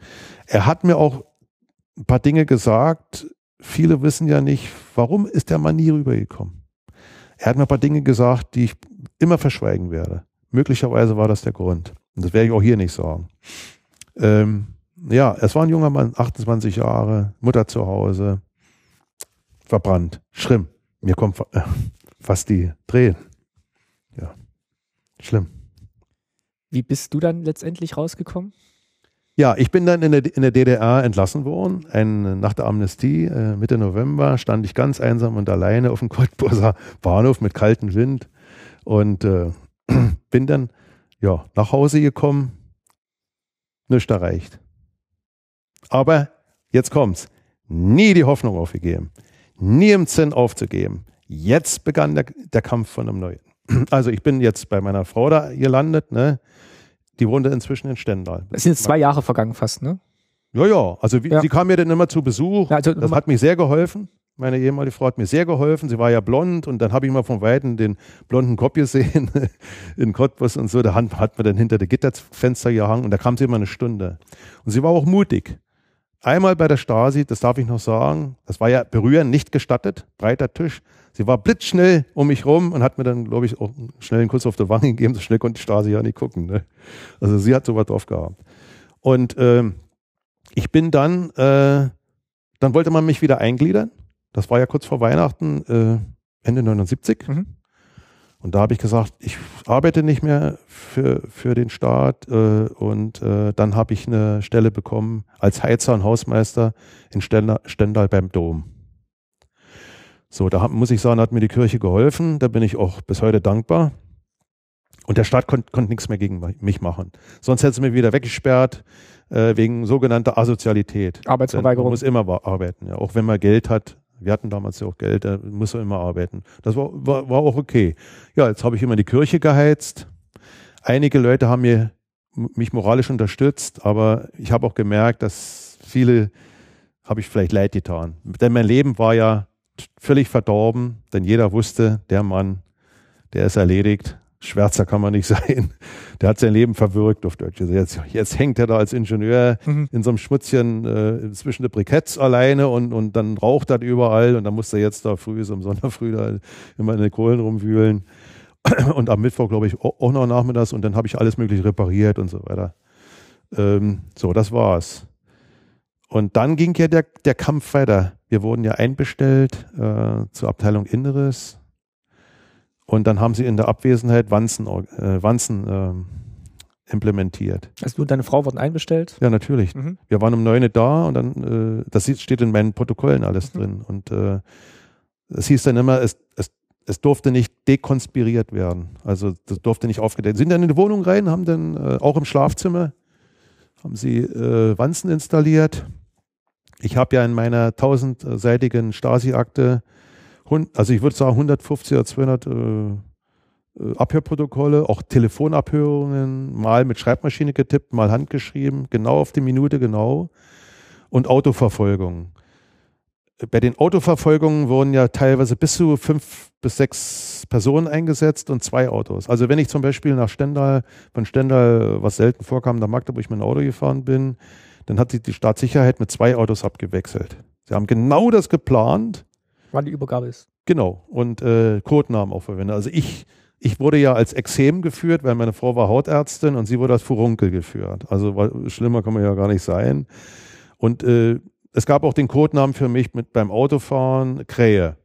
Er hat mir auch ein paar Dinge gesagt, viele wissen ja nicht, warum ist der Mann nie rübergekommen. Er hat mir ein paar Dinge gesagt, die ich immer verschweigen werde. Möglicherweise war das der Grund. Und das werde ich auch hier nicht sagen. Ähm, ja, es war ein junger Mann, 28 Jahre, Mutter zu Hause, verbrannt, schlimm. Mir kommt äh, fast die Tränen. Ja, schlimm. Wie bist du dann letztendlich rausgekommen? Ja, ich bin dann in der, in der DDR entlassen worden. Ein, nach der Amnestie, äh, Mitte November, stand ich ganz einsam und alleine auf dem Cottbuser Bahnhof mit kaltem Wind und äh, bin dann ja, nach Hause gekommen. Nichts erreicht. Aber jetzt kommt's. Nie die Hoffnung aufgegeben. Nie im Zinn aufzugeben. Jetzt begann der, der Kampf von einem Neuen. Also ich bin jetzt bei meiner Frau da gelandet, ne? Die wohnte inzwischen in Stendal. Es sind jetzt zwei Jahre vergangen fast, ne? Ja, ja. Also wie, ja. sie kam mir dann immer zu Besuch. Ja, also, das hat mir sehr geholfen. Meine ehemalige Frau hat mir sehr geholfen. Sie war ja blond und dann habe ich mal von Weitem den blonden Kopf gesehen in Cottbus und so. Da hat, hat man dann hinter der Gitterfenster gehangen und da kam sie immer eine Stunde. Und sie war auch mutig. Einmal bei der Stasi, das darf ich noch sagen, das war ja berühren nicht gestattet, breiter Tisch. Sie war blitzschnell um mich rum und hat mir dann, glaube ich, auch schnell einen Kuss auf der Wange gegeben. So schnell konnte die Stasi ja nicht gucken. Ne? Also sie hat sowas drauf gehabt. Und ähm, ich bin dann, äh, dann wollte man mich wieder eingliedern. Das war ja kurz vor Weihnachten, äh, Ende 79. Mhm. Und da habe ich gesagt, ich arbeite nicht mehr für, für den Staat. Äh, und äh, dann habe ich eine Stelle bekommen als Heizer und Hausmeister in Stendal, Stendal beim Dom. So, da muss ich sagen, hat mir die Kirche geholfen. Da bin ich auch bis heute dankbar. Und der Staat konnte konnt nichts mehr gegen mich machen. Sonst hätte es mir wieder weggesperrt äh, wegen sogenannter Asozialität. Arbeitsverweigerung. Man muss immer arbeiten, ja. Auch wenn man Geld hat. Wir hatten damals ja auch Geld, da muss man immer arbeiten. Das war, war, war auch okay. Ja, jetzt habe ich immer die Kirche geheizt. Einige Leute haben mir, mich moralisch unterstützt, aber ich habe auch gemerkt, dass viele habe ich vielleicht leid getan. Denn mein Leben war ja völlig verdorben, denn jeder wusste, der Mann, der ist erledigt. Schwärzer kann man nicht sein. Der hat sein Leben verwirkt auf Deutsch. Jetzt, jetzt hängt er da als Ingenieur mhm. in so einem Schmutzchen äh, zwischen den Briketts alleine und, und dann raucht er überall und dann muss er jetzt da früh, so im Sonderfrüh da immer in den Kohlen rumwühlen. Und am Mittwoch, glaube ich, auch noch nachmittags und dann habe ich alles mögliche repariert und so weiter. Ähm, so, das war's. Und dann ging ja der, der Kampf weiter. Wir wurden ja einbestellt äh, zur Abteilung Inneres. Und dann haben sie in der Abwesenheit Wanzen, äh, Wanzen äh, implementiert. Also du und deine Frau wurden einbestellt? Ja, natürlich. Mhm. Wir waren um neun da und dann, äh, das steht in meinen Protokollen alles mhm. drin. Und äh, es hieß dann immer, es, es, es durfte nicht dekonspiriert werden. Also das durfte nicht aufgedeckt. Sind dann in die Wohnung rein, haben dann äh, auch im Schlafzimmer haben sie äh, Wanzen installiert. Ich habe ja in meiner tausendseitigen Stasi-Akte, also ich würde sagen 150 oder 200 äh, äh, Abhörprotokolle, auch Telefonabhörungen, mal mit Schreibmaschine getippt, mal handgeschrieben, genau auf die Minute genau und Autoverfolgung. Bei den Autoverfolgungen wurden ja teilweise bis zu fünf bis sechs Personen eingesetzt und zwei Autos. Also wenn ich zum Beispiel nach Stendal, von Stendal, was selten vorkam, nach Magdeburg mit dem Auto gefahren bin, dann hat sich die Staatssicherheit mit zwei Autos abgewechselt. Sie haben genau das geplant. Wann die Übergabe ist. Genau. Und äh, Codenamen auch verwendet. Also ich, ich wurde ja als Exem geführt, weil meine Frau war Hautärztin und sie wurde als Furunkel geführt. Also schlimmer kann man ja gar nicht sein. Und äh, es gab auch den Codenamen für mich mit beim Autofahren Krähe.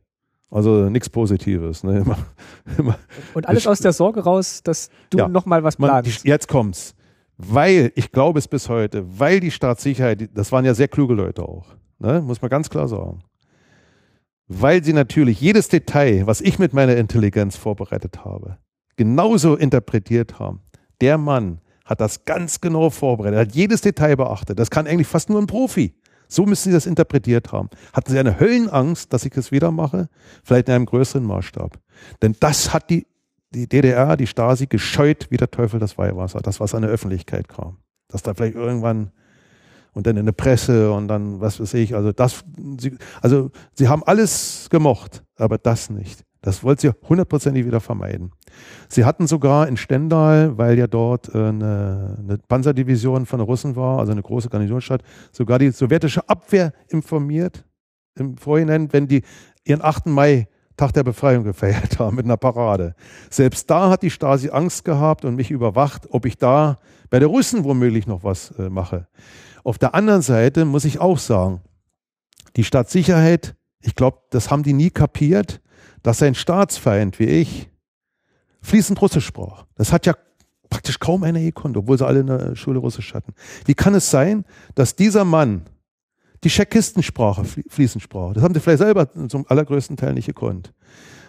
Also nichts Positives. Ne? Immer, immer und alles aus der Sorge raus, dass du ja, nochmal was planst. Man, jetzt kommt's. Weil, ich glaube es bis heute, weil die Staatssicherheit, das waren ja sehr kluge Leute auch, ne? muss man ganz klar sagen. Weil sie natürlich jedes Detail, was ich mit meiner Intelligenz vorbereitet habe, genauso interpretiert haben. Der Mann hat das ganz genau vorbereitet, hat jedes Detail beachtet. Das kann eigentlich fast nur ein Profi. So müssen sie das interpretiert haben. Hatten sie eine Höllenangst, dass ich es wieder mache? Vielleicht in einem größeren Maßstab. Denn das hat die, die DDR, die Stasi gescheut wie der Teufel das Weihwasser, das was an der Öffentlichkeit kam. Dass da vielleicht irgendwann und dann in der Presse und dann was weiß ich, also das, sie, also sie haben alles gemocht, aber das nicht. Das wollte sie hundertprozentig wieder vermeiden. Sie hatten sogar in Stendal, weil ja dort äh, eine, eine, Panzerdivision von den Russen war, also eine große Garnisonsstadt, sogar die sowjetische Abwehr informiert im Vorhinein, wenn die ihren 8. Mai Tag der Befreiung gefeiert haben mit einer Parade. Selbst da hat die Stasi Angst gehabt und mich überwacht, ob ich da bei der Russen womöglich noch was äh, mache. Auf der anderen Seite muss ich auch sagen, die Stadtsicherheit, ich glaube, das haben die nie kapiert dass ein Staatsfeind wie ich fließend Russisch sprach. Das hat ja praktisch kaum einer gekonnt, obwohl sie alle in der Schule Russisch hatten. Wie kann es sein, dass dieser Mann die Tschechistensprache fließend sprach? Das haben sie vielleicht selber zum allergrößten Teil nicht gekonnt.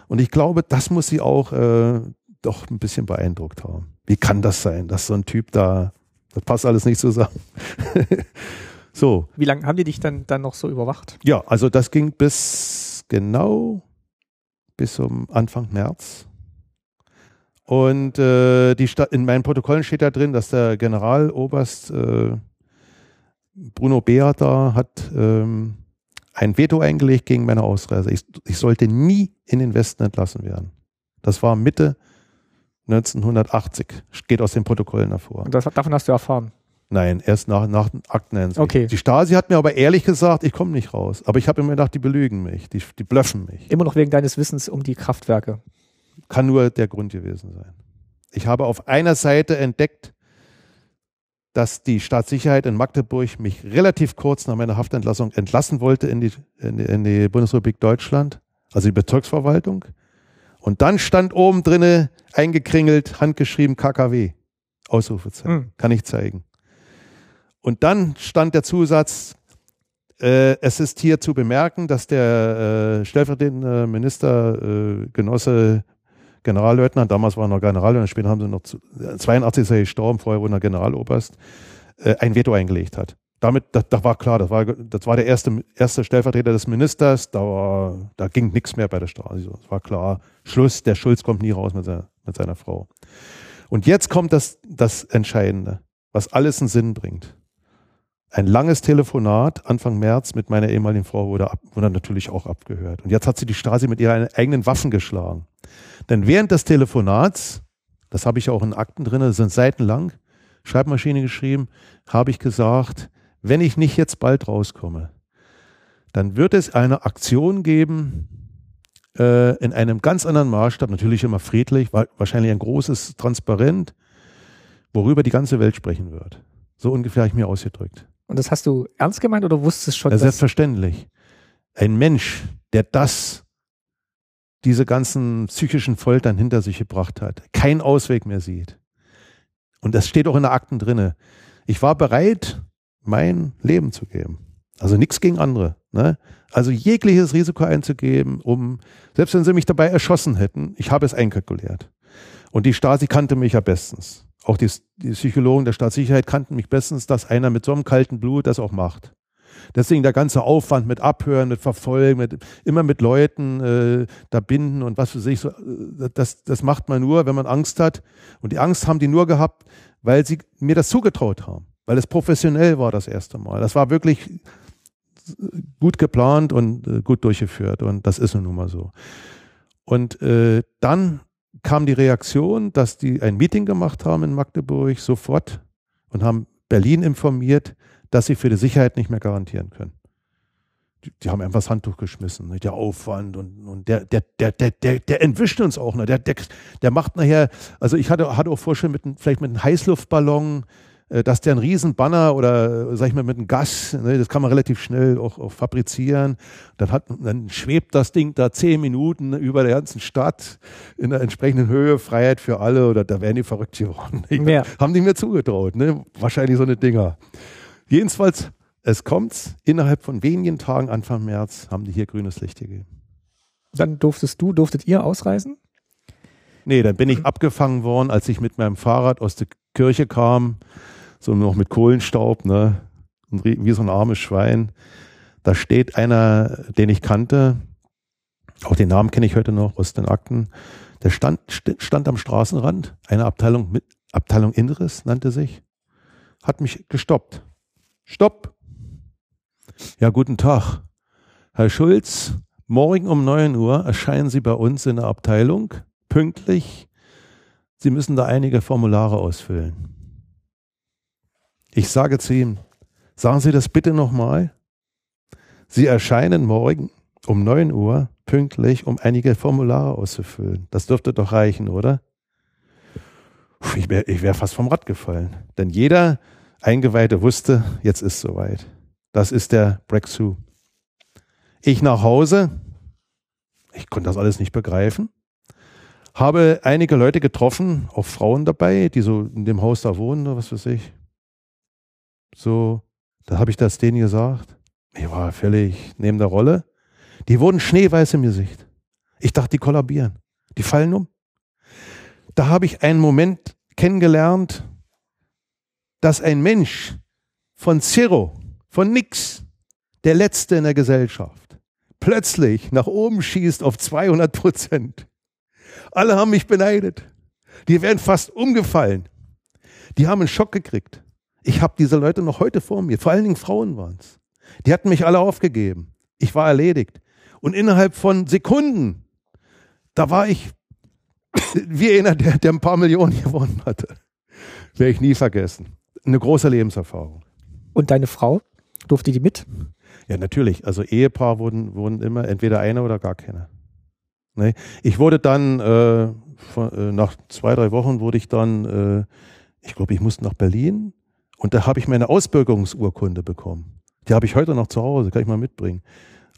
Und ich glaube, das muss sie auch äh, doch ein bisschen beeindruckt haben. Wie kann das sein, dass so ein Typ da, das passt alles nicht zusammen. so. Wie lange haben die dich dann, dann noch so überwacht? Ja, also das ging bis genau bis zum Anfang März. Und äh, die in meinen Protokollen steht da drin, dass der Generaloberst äh, Bruno Beata hat ähm, ein Veto eingelegt gegen meine Ausreise. Ich, ich, sollte nie in den Westen entlassen werden. Das war Mitte 1980. Geht aus den Protokollen hervor. Und das, davon hast du erfahren? Nein, erst nach, nach Akteneinsicht. Okay. Die Stasi hat mir aber ehrlich gesagt, ich komme nicht raus. Aber ich habe immer gedacht, die belügen mich, die, die blöffen mich. Immer noch wegen deines Wissens um die Kraftwerke. Kann nur der Grund gewesen sein. Ich habe auf einer Seite entdeckt, dass die Staatssicherheit in Magdeburg mich relativ kurz nach meiner Haftentlassung entlassen wollte in die, in die, in die Bundesrepublik Deutschland, also die Bezirksverwaltung. Und dann stand oben drinne eingekringelt, handgeschrieben KKW. Ausrufezeichen. Hm. Kann ich zeigen. Und dann stand der Zusatz, äh, es ist hier zu bemerken, dass der äh, stellvertretende Minister, äh, Genosse Generalleutnant, damals war er noch Generalleutnant, später haben sie noch, zu, 82 ist er gestorben, vorher wurde er Generaloberst, äh, ein Veto eingelegt hat. Damit, das, das war klar, das war, das war der erste, erste Stellvertreter des Ministers, da, war, da ging nichts mehr bei der Stasi. Es war klar, Schluss, der Schulz kommt nie raus mit seiner, mit seiner Frau. Und jetzt kommt das, das Entscheidende, was alles einen Sinn bringt ein langes Telefonat Anfang März mit meiner ehemaligen Frau wurde, ab, wurde natürlich auch abgehört. Und jetzt hat sie die Stasi mit ihren eigenen Waffen geschlagen. Denn während des Telefonats, das habe ich auch in Akten drin, sind seitenlang, Schreibmaschine geschrieben, habe ich gesagt, wenn ich nicht jetzt bald rauskomme, dann wird es eine Aktion geben äh, in einem ganz anderen Maßstab, natürlich immer friedlich, wahrscheinlich ein großes Transparent, worüber die ganze Welt sprechen wird. So ungefähr habe ich mir ausgedrückt. Und das hast du ernst gemeint oder wusstest schon? Ja, selbstverständlich. Ein Mensch, der das, diese ganzen psychischen Foltern hinter sich gebracht hat, keinen Ausweg mehr sieht. Und das steht auch in der Akten drinne. Ich war bereit, mein Leben zu geben. Also nichts gegen andere. Ne? Also jegliches Risiko einzugeben, um, selbst wenn sie mich dabei erschossen hätten, ich habe es einkalkuliert. Und die Stasi kannte mich ja bestens. Auch die, die Psychologen der Staatssicherheit kannten mich bestens, dass einer mit so einem kalten Blut das auch macht. Deswegen der ganze Aufwand mit Abhören, mit Verfolgen, mit, immer mit Leuten äh, da binden und was für sich. So, äh, das, das macht man nur, wenn man Angst hat. Und die Angst haben die nur gehabt, weil sie mir das zugetraut haben. Weil es professionell war das erste Mal. Das war wirklich gut geplant und äh, gut durchgeführt. Und das ist nun mal so. Und äh, dann kam die Reaktion, dass die ein Meeting gemacht haben in Magdeburg sofort und haben Berlin informiert, dass sie für die Sicherheit nicht mehr garantieren können. Die, die haben einfach das Handtuch geschmissen, ne? der Aufwand und, und der, der, der, der, der, der entwischt uns auch noch. Der, der, der macht nachher, also ich hatte, hatte auch Vorstellungen, mit, vielleicht mit einem Heißluftballon, dass der einen riesen Banner oder äh, sag ich mal mit einem Gas, ne, das kann man relativ schnell auch, auch fabrizieren. Dann, hat, dann schwebt das Ding da zehn Minuten über der ganzen Stadt in der entsprechenden Höhe, Freiheit für alle oder da wären die verrückt geworden. Ja. Haben die mir zugetraut, ne? wahrscheinlich so eine Dinger. Jedenfalls, es kommt innerhalb von wenigen Tagen, Anfang März, haben die hier grünes Licht gegeben. Dann durftest du, durftet ihr ausreisen? Nee, dann bin ich abgefangen worden, als ich mit meinem Fahrrad aus der Kirche kam so noch mit Kohlenstaub, ne? wie so ein armes Schwein. Da steht einer, den ich kannte, auch den Namen kenne ich heute noch aus den Akten, der stand, stand am Straßenrand, eine Abteilung mit, Abteilung Inneres nannte sich, hat mich gestoppt. Stopp! Ja, guten Tag. Herr Schulz, morgen um 9 Uhr erscheinen Sie bei uns in der Abteilung, pünktlich. Sie müssen da einige Formulare ausfüllen. Ich sage zu ihm, sagen Sie das bitte nochmal. Sie erscheinen morgen um 9 Uhr pünktlich, um einige Formulare auszufüllen. Das dürfte doch reichen, oder? Ich wäre wär fast vom Rad gefallen. Denn jeder Eingeweihte wusste, jetzt ist soweit. Das ist der Brexit. Ich nach Hause, ich konnte das alles nicht begreifen, habe einige Leute getroffen, auch Frauen dabei, die so in dem Haus da wohnen, oder was weiß ich, so, da habe ich das denen gesagt. Ich war völlig neben der Rolle. Die wurden schneeweiß im Gesicht. Ich dachte, die kollabieren. Die fallen um. Da habe ich einen Moment kennengelernt, dass ein Mensch von Zero, von nix, der Letzte in der Gesellschaft, plötzlich nach oben schießt auf 200 Prozent. Alle haben mich beneidet. Die wären fast umgefallen. Die haben einen Schock gekriegt. Ich habe diese Leute noch heute vor mir, vor allen Dingen Frauen waren es. Die hatten mich alle aufgegeben. Ich war erledigt. Und innerhalb von Sekunden, da war ich wie einer, der, der ein paar Millionen gewonnen hatte. Werde ich nie vergessen. Eine große Lebenserfahrung. Und deine Frau? Durfte die mit? Ja, natürlich. Also Ehepaar wurden, wurden immer entweder einer oder gar keiner. Nee. Ich wurde dann, äh, von, äh, nach zwei, drei Wochen wurde ich dann, äh, ich glaube, ich musste nach Berlin und da habe ich meine Ausbürgerungsurkunde bekommen. Die habe ich heute noch zu Hause, kann ich mal mitbringen.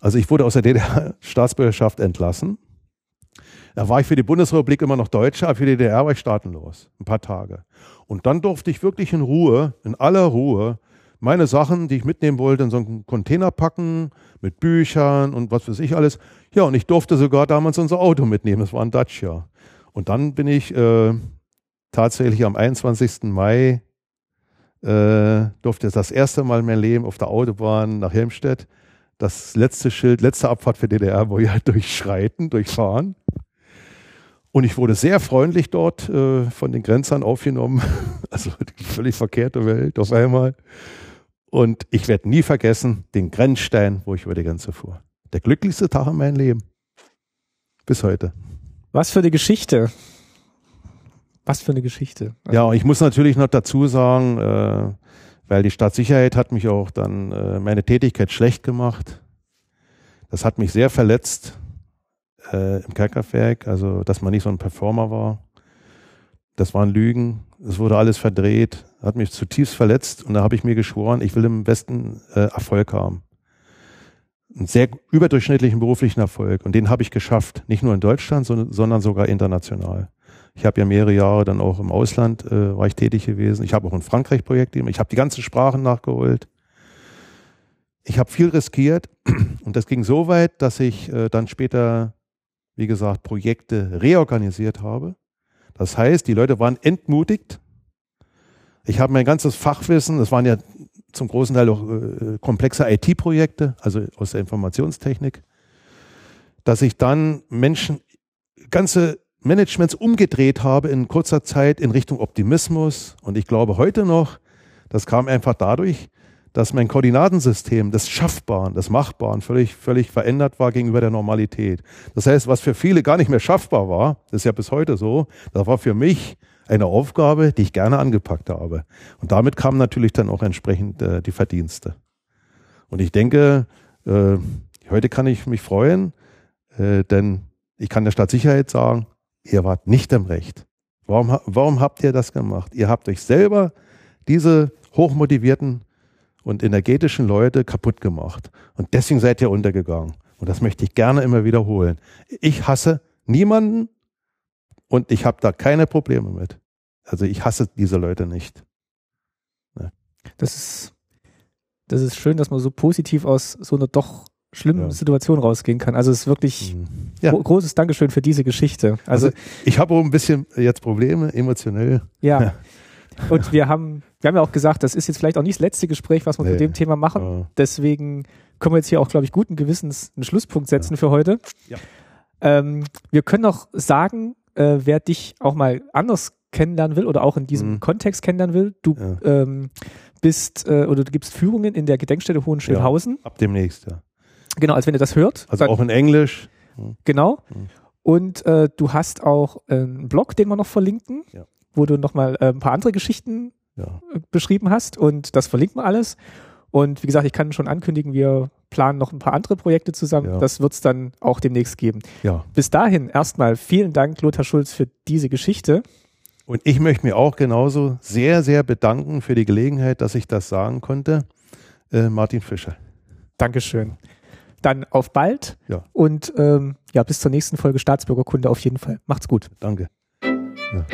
Also ich wurde aus der DDR-Staatsbürgerschaft entlassen. Da war ich für die Bundesrepublik immer noch Deutscher, aber für die DDR war ich staatenlos. Ein paar Tage. Und dann durfte ich wirklich in Ruhe, in aller Ruhe, meine Sachen, die ich mitnehmen wollte, in so einen Container packen, mit Büchern und was weiß ich alles. Ja, und ich durfte sogar damals unser Auto mitnehmen. Das war ein Dacia. Und dann bin ich äh, tatsächlich am 21. Mai äh, durfte das erste Mal in meinem Leben auf der Autobahn nach Helmstedt das letzte Schild, letzte Abfahrt für DDR, wo ich halt durchschreiten, durchfahren. Und ich wurde sehr freundlich dort äh, von den Grenzern aufgenommen. Also die völlig verkehrte Welt auf einmal. Und ich werde nie vergessen den Grenzstein, wo ich über die Grenze fuhr. Der glücklichste Tag in meinem Leben. Bis heute. Was für eine Geschichte. Was für eine Geschichte. Ja, und ich muss natürlich noch dazu sagen, äh, weil die Staatssicherheit hat mich auch dann äh, meine Tätigkeit schlecht gemacht. Das hat mich sehr verletzt äh, im Kerkerwerk, also dass man nicht so ein Performer war. Das waren Lügen. es wurde alles verdreht, hat mich zutiefst verletzt und da habe ich mir geschworen, ich will im besten äh, Erfolg haben. Einen sehr überdurchschnittlichen beruflichen Erfolg und den habe ich geschafft, nicht nur in Deutschland, sondern sogar international. Ich habe ja mehrere Jahre dann auch im Ausland äh, war ich tätig gewesen. Ich habe auch in Frankreich Projekte, ich habe die ganzen Sprachen nachgeholt. Ich habe viel riskiert und das ging so weit, dass ich äh, dann später, wie gesagt, Projekte reorganisiert habe das heißt, die Leute waren entmutigt. Ich habe mein ganzes Fachwissen, das waren ja zum großen Teil auch äh, komplexe IT-Projekte, also aus der Informationstechnik, dass ich dann Menschen, ganze Managements umgedreht habe in kurzer Zeit in Richtung Optimismus. Und ich glaube heute noch, das kam einfach dadurch, dass mein Koordinatensystem des Schaffbaren, des Machbaren völlig, völlig verändert war gegenüber der Normalität. Das heißt, was für viele gar nicht mehr schaffbar war, das ist ja bis heute so, das war für mich eine Aufgabe, die ich gerne angepackt habe. Und damit kamen natürlich dann auch entsprechend äh, die Verdienste. Und ich denke, äh, heute kann ich mich freuen, äh, denn ich kann der Stadtsicherheit sagen, ihr wart nicht im Recht. Warum, warum habt ihr das gemacht? Ihr habt euch selber diese hochmotivierten und energetischen Leute kaputt gemacht. Und deswegen seid ihr untergegangen. Und das möchte ich gerne immer wiederholen. Ich hasse niemanden und ich habe da keine Probleme mit. Also ich hasse diese Leute nicht. Ne? Das ist, das ist schön, dass man so positiv aus so einer doch schlimmen ja. Situation rausgehen kann. Also es ist wirklich mhm. ja. gro großes Dankeschön für diese Geschichte. Also, also ich habe auch ein bisschen jetzt Probleme emotionell. Ja. ja. Und wir haben, wir haben ja auch gesagt, das ist jetzt vielleicht auch nicht das letzte Gespräch, was wir nee. zu dem Thema machen. Ja. Deswegen können wir jetzt hier auch, glaube ich, guten Gewissens einen Schlusspunkt setzen ja. für heute. Ja. Ähm, wir können noch sagen, äh, wer dich auch mal anders kennenlernen will oder auch in diesem mhm. Kontext kennenlernen will, du ja. ähm, bist äh, oder du gibst Führungen in der Gedenkstätte Hohenschönhausen. ab demnächst, ja. Genau, als wenn ihr das hört. Also dann, auch in Englisch. Mhm. Genau. Mhm. Und äh, du hast auch einen Blog, den wir noch verlinken. Ja wo du nochmal äh, ein paar andere Geschichten ja. Äh, beschrieben hast und das verlinkt man alles. Und wie gesagt, ich kann schon ankündigen, wir planen noch ein paar andere Projekte zusammen. Ja. Das wird es dann auch demnächst geben. Ja. Bis dahin erstmal vielen Dank, Lothar Schulz, für diese Geschichte. Und ich möchte mich auch genauso sehr, sehr bedanken für die Gelegenheit, dass ich das sagen konnte. Äh, Martin Fischer. Dankeschön dann auf bald. Ja. Und ähm, ja, bis zur nächsten Folge Staatsbürgerkunde auf jeden Fall. Macht's gut. Danke. Ja.